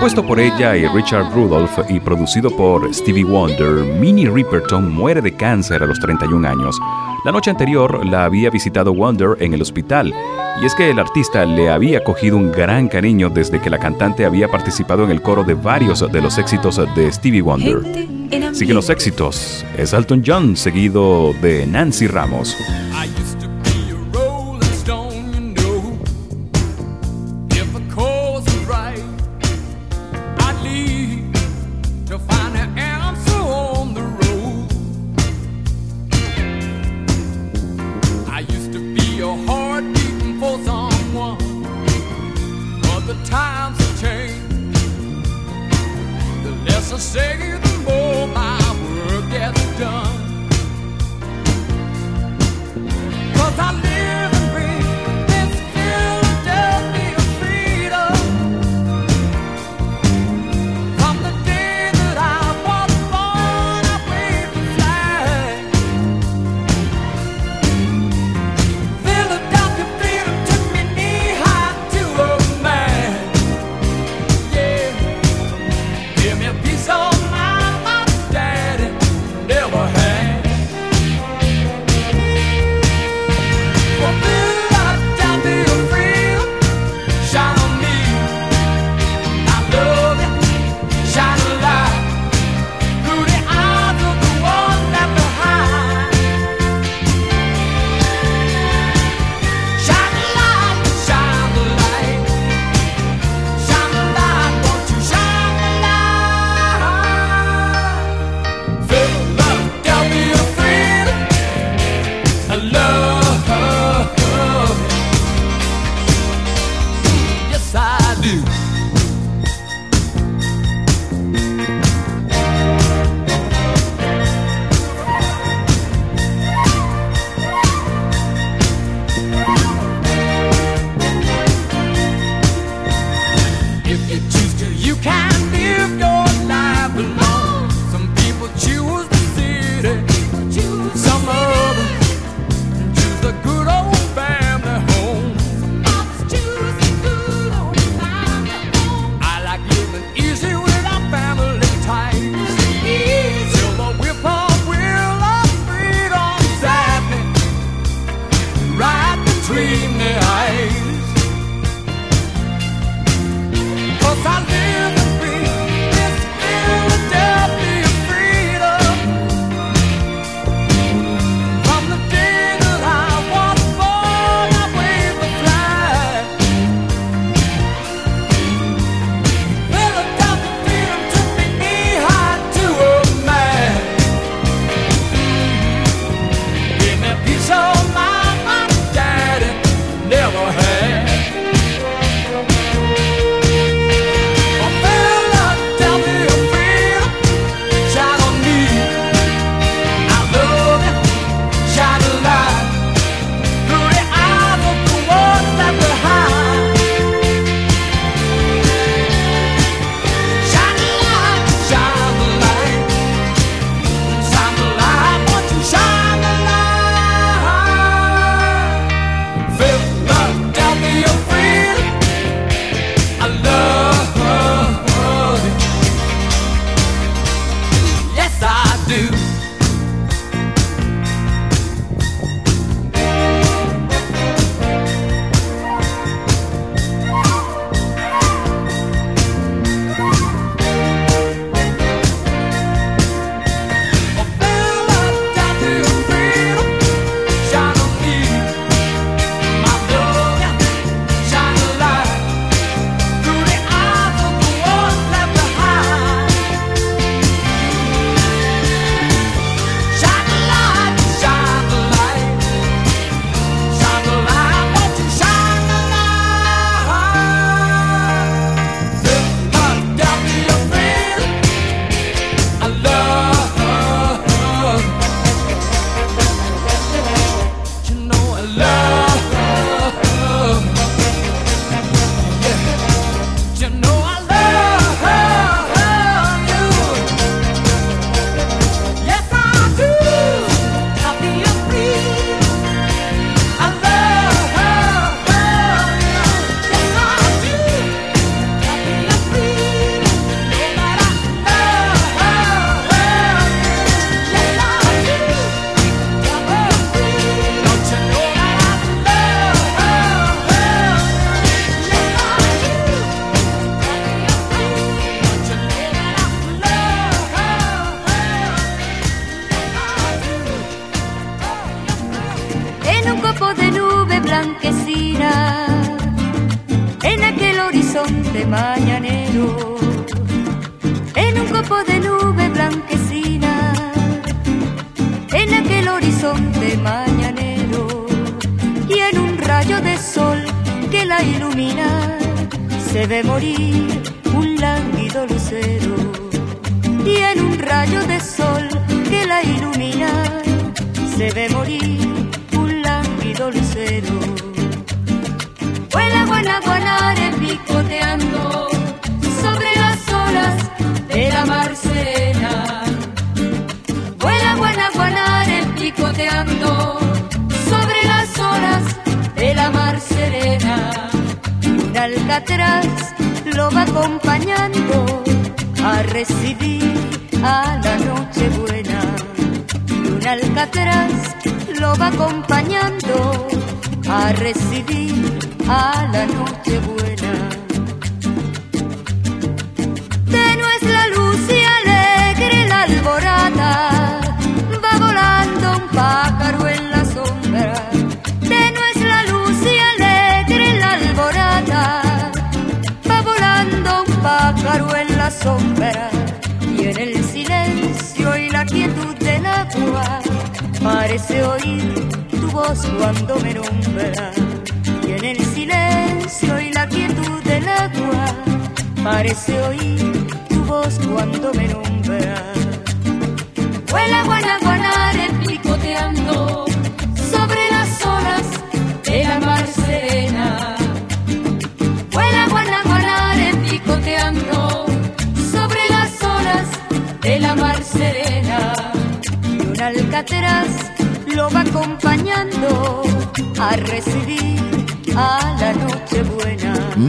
Compuesto por ella y Richard Rudolph y producido por Stevie Wonder, Minnie Riperton muere de cáncer a los 31 años. La noche anterior la había visitado Wonder en el hospital, y es que el artista le había cogido un gran cariño desde que la cantante había participado en el coro de varios de los éxitos de Stevie Wonder. Siguen los éxitos, es Elton John seguido de Nancy Ramos.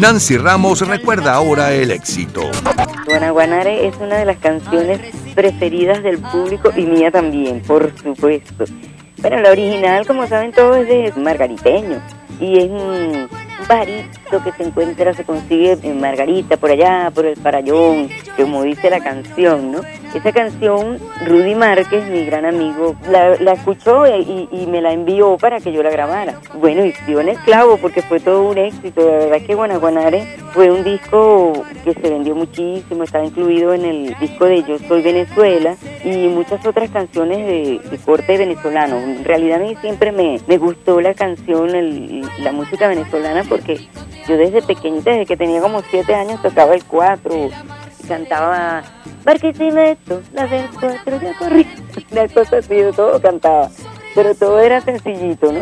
Nancy Ramos recuerda ahora el éxito. Guanaguanare es una de las canciones preferidas del público y mía también, por supuesto. Bueno, la original, como saben todos, es de Margariteño y es un barito que se encuentra, se consigue en Margarita, por allá, por el Farallón, como dice la canción, ¿no? Esa canción, Rudy Márquez, mi gran amigo, la, la escuchó y, me la envió para que yo la grabara. Bueno, y dio en el clavo porque fue todo un éxito. De verdad que Guanaguanare fue un disco que se vendió muchísimo, estaba incluido en el disco de Yo Soy Venezuela y muchas otras canciones de, corte venezolano. En realidad a mí siempre me, me gustó la canción, la música venezolana porque yo desde pequeñita, desde que tenía como siete años, tocaba el cuatro cantaba Barquisimeto, la del cuatro ya corrí. Una cosa así, de todo cantaba. Pero todo era sencillito, ¿no?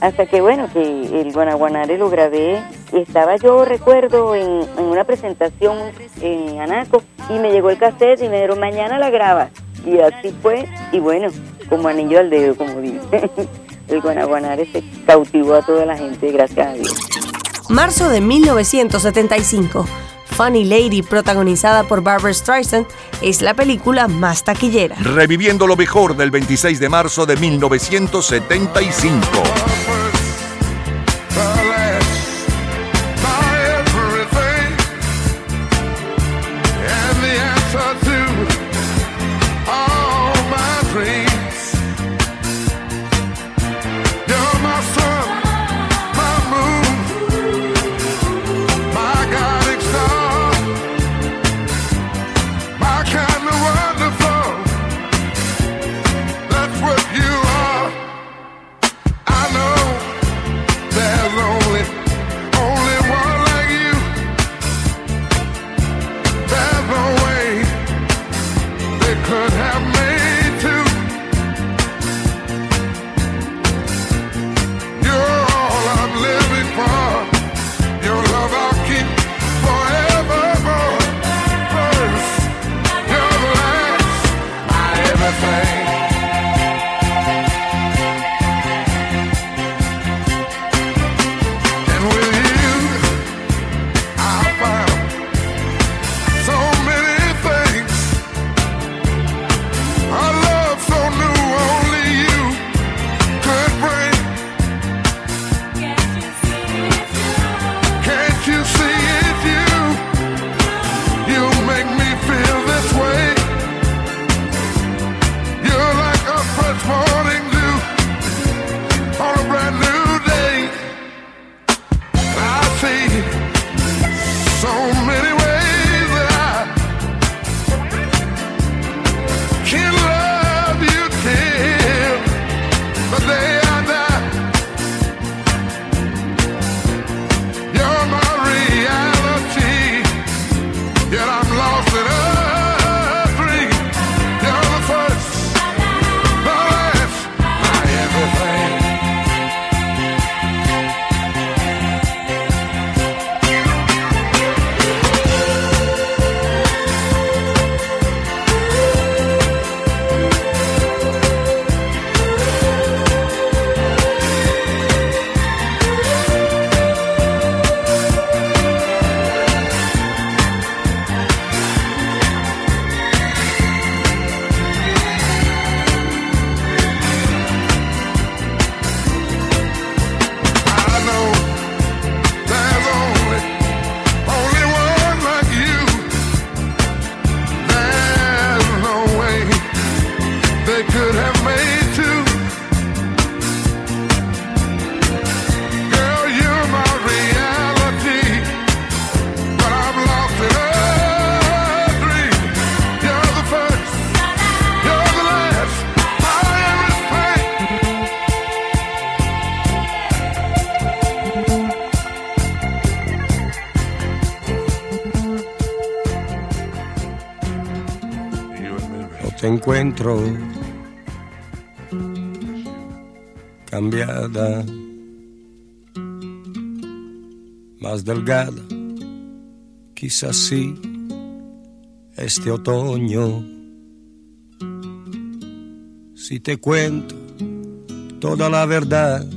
Hasta que, bueno, que el Guanaguanare lo grabé. Estaba yo, recuerdo, en, en una presentación en Anaco y me llegó el cassette y me dijeron, mañana la grabas. Y así fue. Y bueno, como anillo al dedo, como dice. El Guanaguanare se cautivó a toda la gente, gracias a Dios. Marzo de 1975. Funny Lady, protagonizada por Barbara Streisand, es la película más taquillera. Reviviendo lo mejor del 26 de marzo de 1975. Encuentro cambiada, más delgada, quizás sí, este otoño. Si te cuento toda la verdad,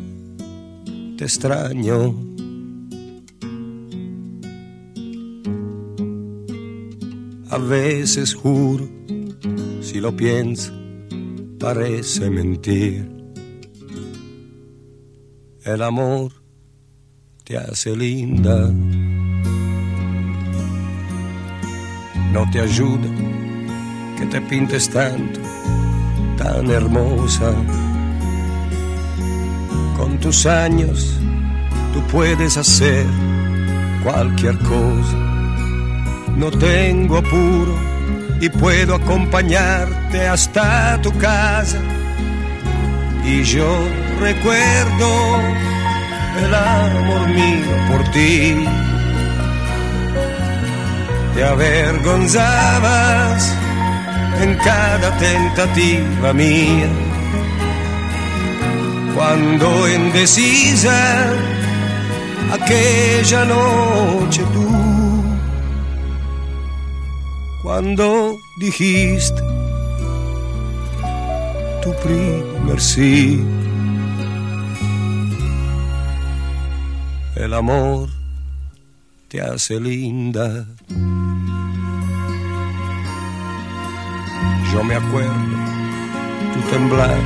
te extraño. A veces juro, si lo pienso, parece mentir. El amor te hace linda. No te ayuda que te pintes tanto, tan hermosa. Con tus años tú puedes hacer cualquier cosa. No tengo apuro y puedo acompañarte hasta tu casa. Y yo recuerdo el amor mío por ti. Te avergonzabas en cada tentativa mía. Cuando indecisa aquella noche tú, cuando dijiste tu primer sí. El amor te hace linda. Yo me acuerdo tu temblar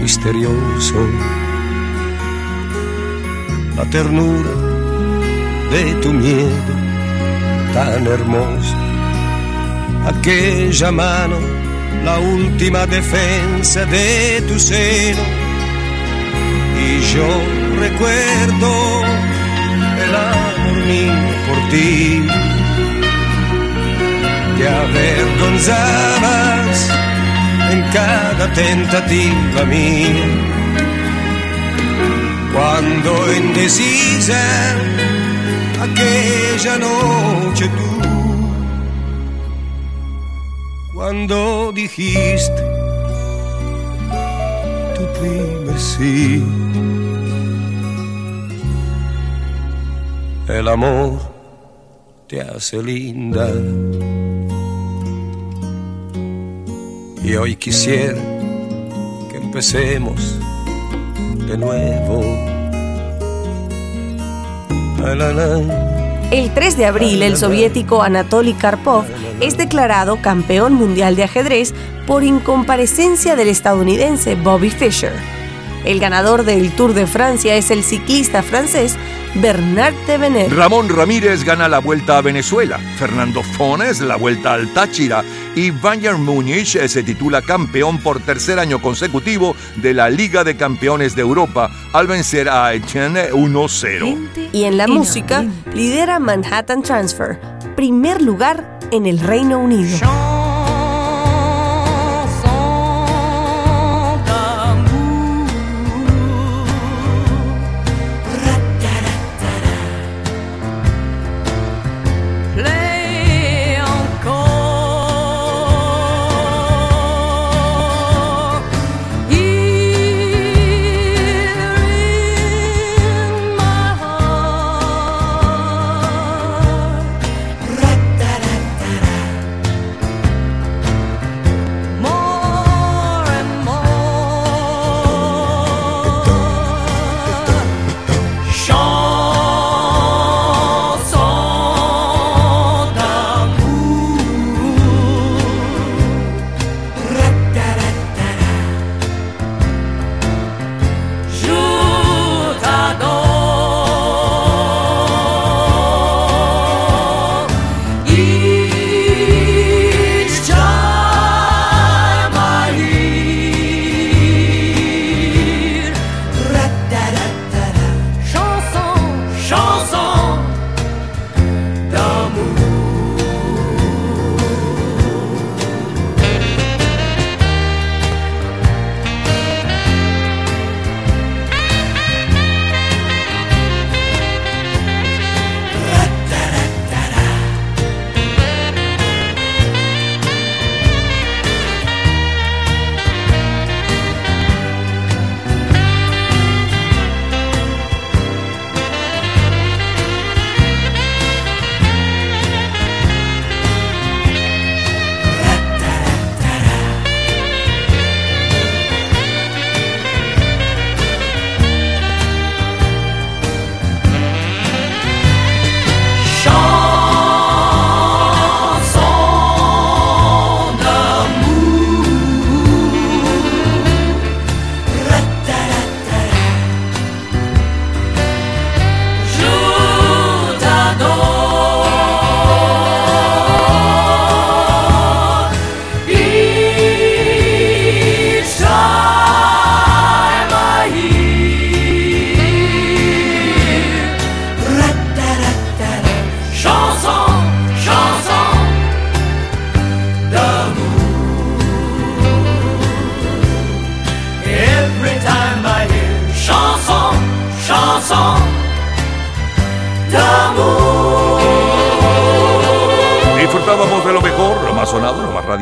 misterioso, la ternura de tu miedo tan hermoso, aquella mano, la última defensa de tu seno. Y yo recuerdo el amor mío por ti. Te avergonzabas en cada tentativa mía. Cuando indecisa aquella noche tú, cuando dijiste tu primer sí. El amor te hace linda. Y hoy quisiera que empecemos de nuevo. El 3 de abril, el soviético Anatoly Karpov es declarado campeón mundial de ajedrez por incomparecencia del estadounidense Bobby Fischer. El ganador del Tour de Francia es el ciclista francés Bernard Tevenet. Ramón Ramírez gana la Vuelta a Venezuela, Fernando Fones la Vuelta al Táchira y Bayern Múnich se titula campeón por tercer año consecutivo de la Liga de Campeones de Europa al vencer a Etienne 1-0. Y en la música lidera Manhattan Transfer, primer lugar en el Reino Unido.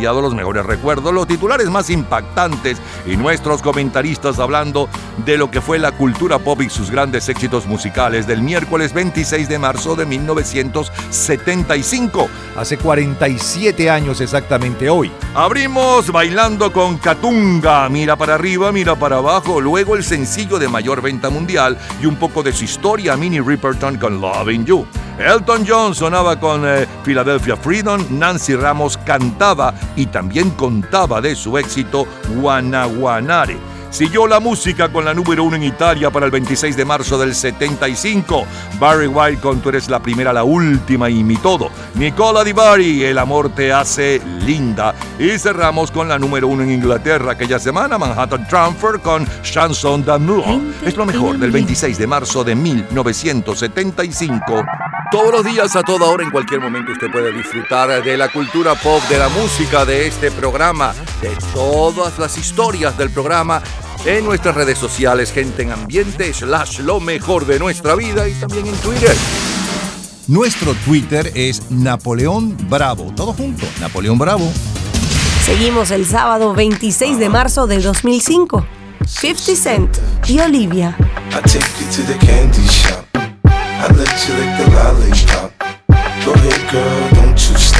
Los mejores recuerdos, los titulares más impactantes y nuestros comentaristas hablando de lo que fue la cultura pop y sus grandes éxitos musicales del miércoles 26 de marzo de 1975. Hace 47 años exactamente hoy. Abrimos bailando con Katunga, mira para arriba, mira para abajo, luego el sencillo de mayor venta mundial y un poco de su historia, Minnie Riperton con Loving You. Elton John sonaba con eh, Philadelphia Freedom, Nancy Ramos cantaba y también contaba de su éxito Guanaguanare. Siguió la música con la número uno en Italia para el 26 de marzo del 75. Barry White con Tú eres la primera, la última y mi todo. Nicola Di Bari, El amor te hace linda. Y cerramos con la número uno en Inglaterra aquella semana, Manhattan Transfer con Chanson d'amour. Es lo mejor del 26 de marzo de 1975. Todos los días, a toda hora, en cualquier momento, usted puede disfrutar de la cultura pop, de la música, de este programa, de todas las historias del programa en nuestras redes sociales, gente en ambiente, slash lo mejor de nuestra vida y también en Twitter. Nuestro Twitter es Napoleón Bravo. Todo junto, Napoleón Bravo. Seguimos el sábado 26 de marzo del 2005. 50 Cent y Olivia. I take you to the candy shop. I let you lick the lollipop. Go ahead, girl, don't you stop.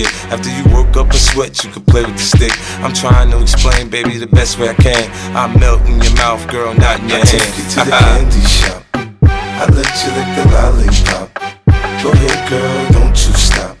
After you work up a sweat, you can play with the stick. I'm trying to explain, baby, the best way I can. I melt in your mouth, girl, not in your I hand. take you to the candy shop. I let you lick the lollipop. Go ahead, girl, don't you stop.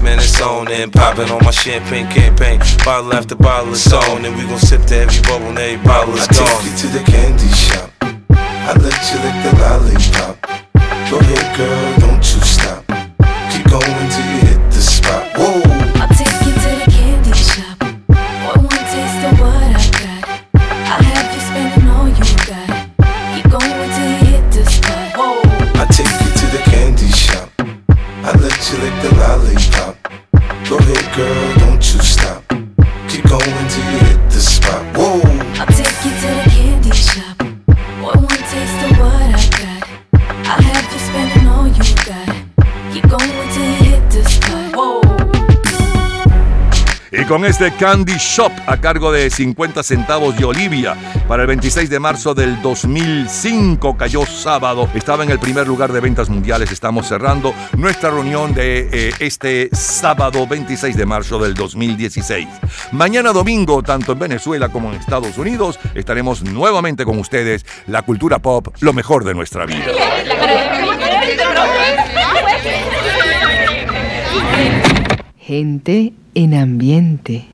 man, it's on and popping on my champagne campaign. Bottle after bottle is on, and we gon' sip to every bubble and every bottle is I gone. take you to the candy shop. I let you lick the lollipop. Go ahead, girl, don't you stop. Keep going till con este Candy Shop a cargo de 50 centavos de Olivia para el 26 de marzo del 2005 cayó sábado. Estaba en el primer lugar de ventas mundiales. Estamos cerrando nuestra reunión de eh, este sábado 26 de marzo del 2016. Mañana domingo, tanto en Venezuela como en Estados Unidos, estaremos nuevamente con ustedes. La cultura pop, lo mejor de nuestra vida. Gente en ambiente.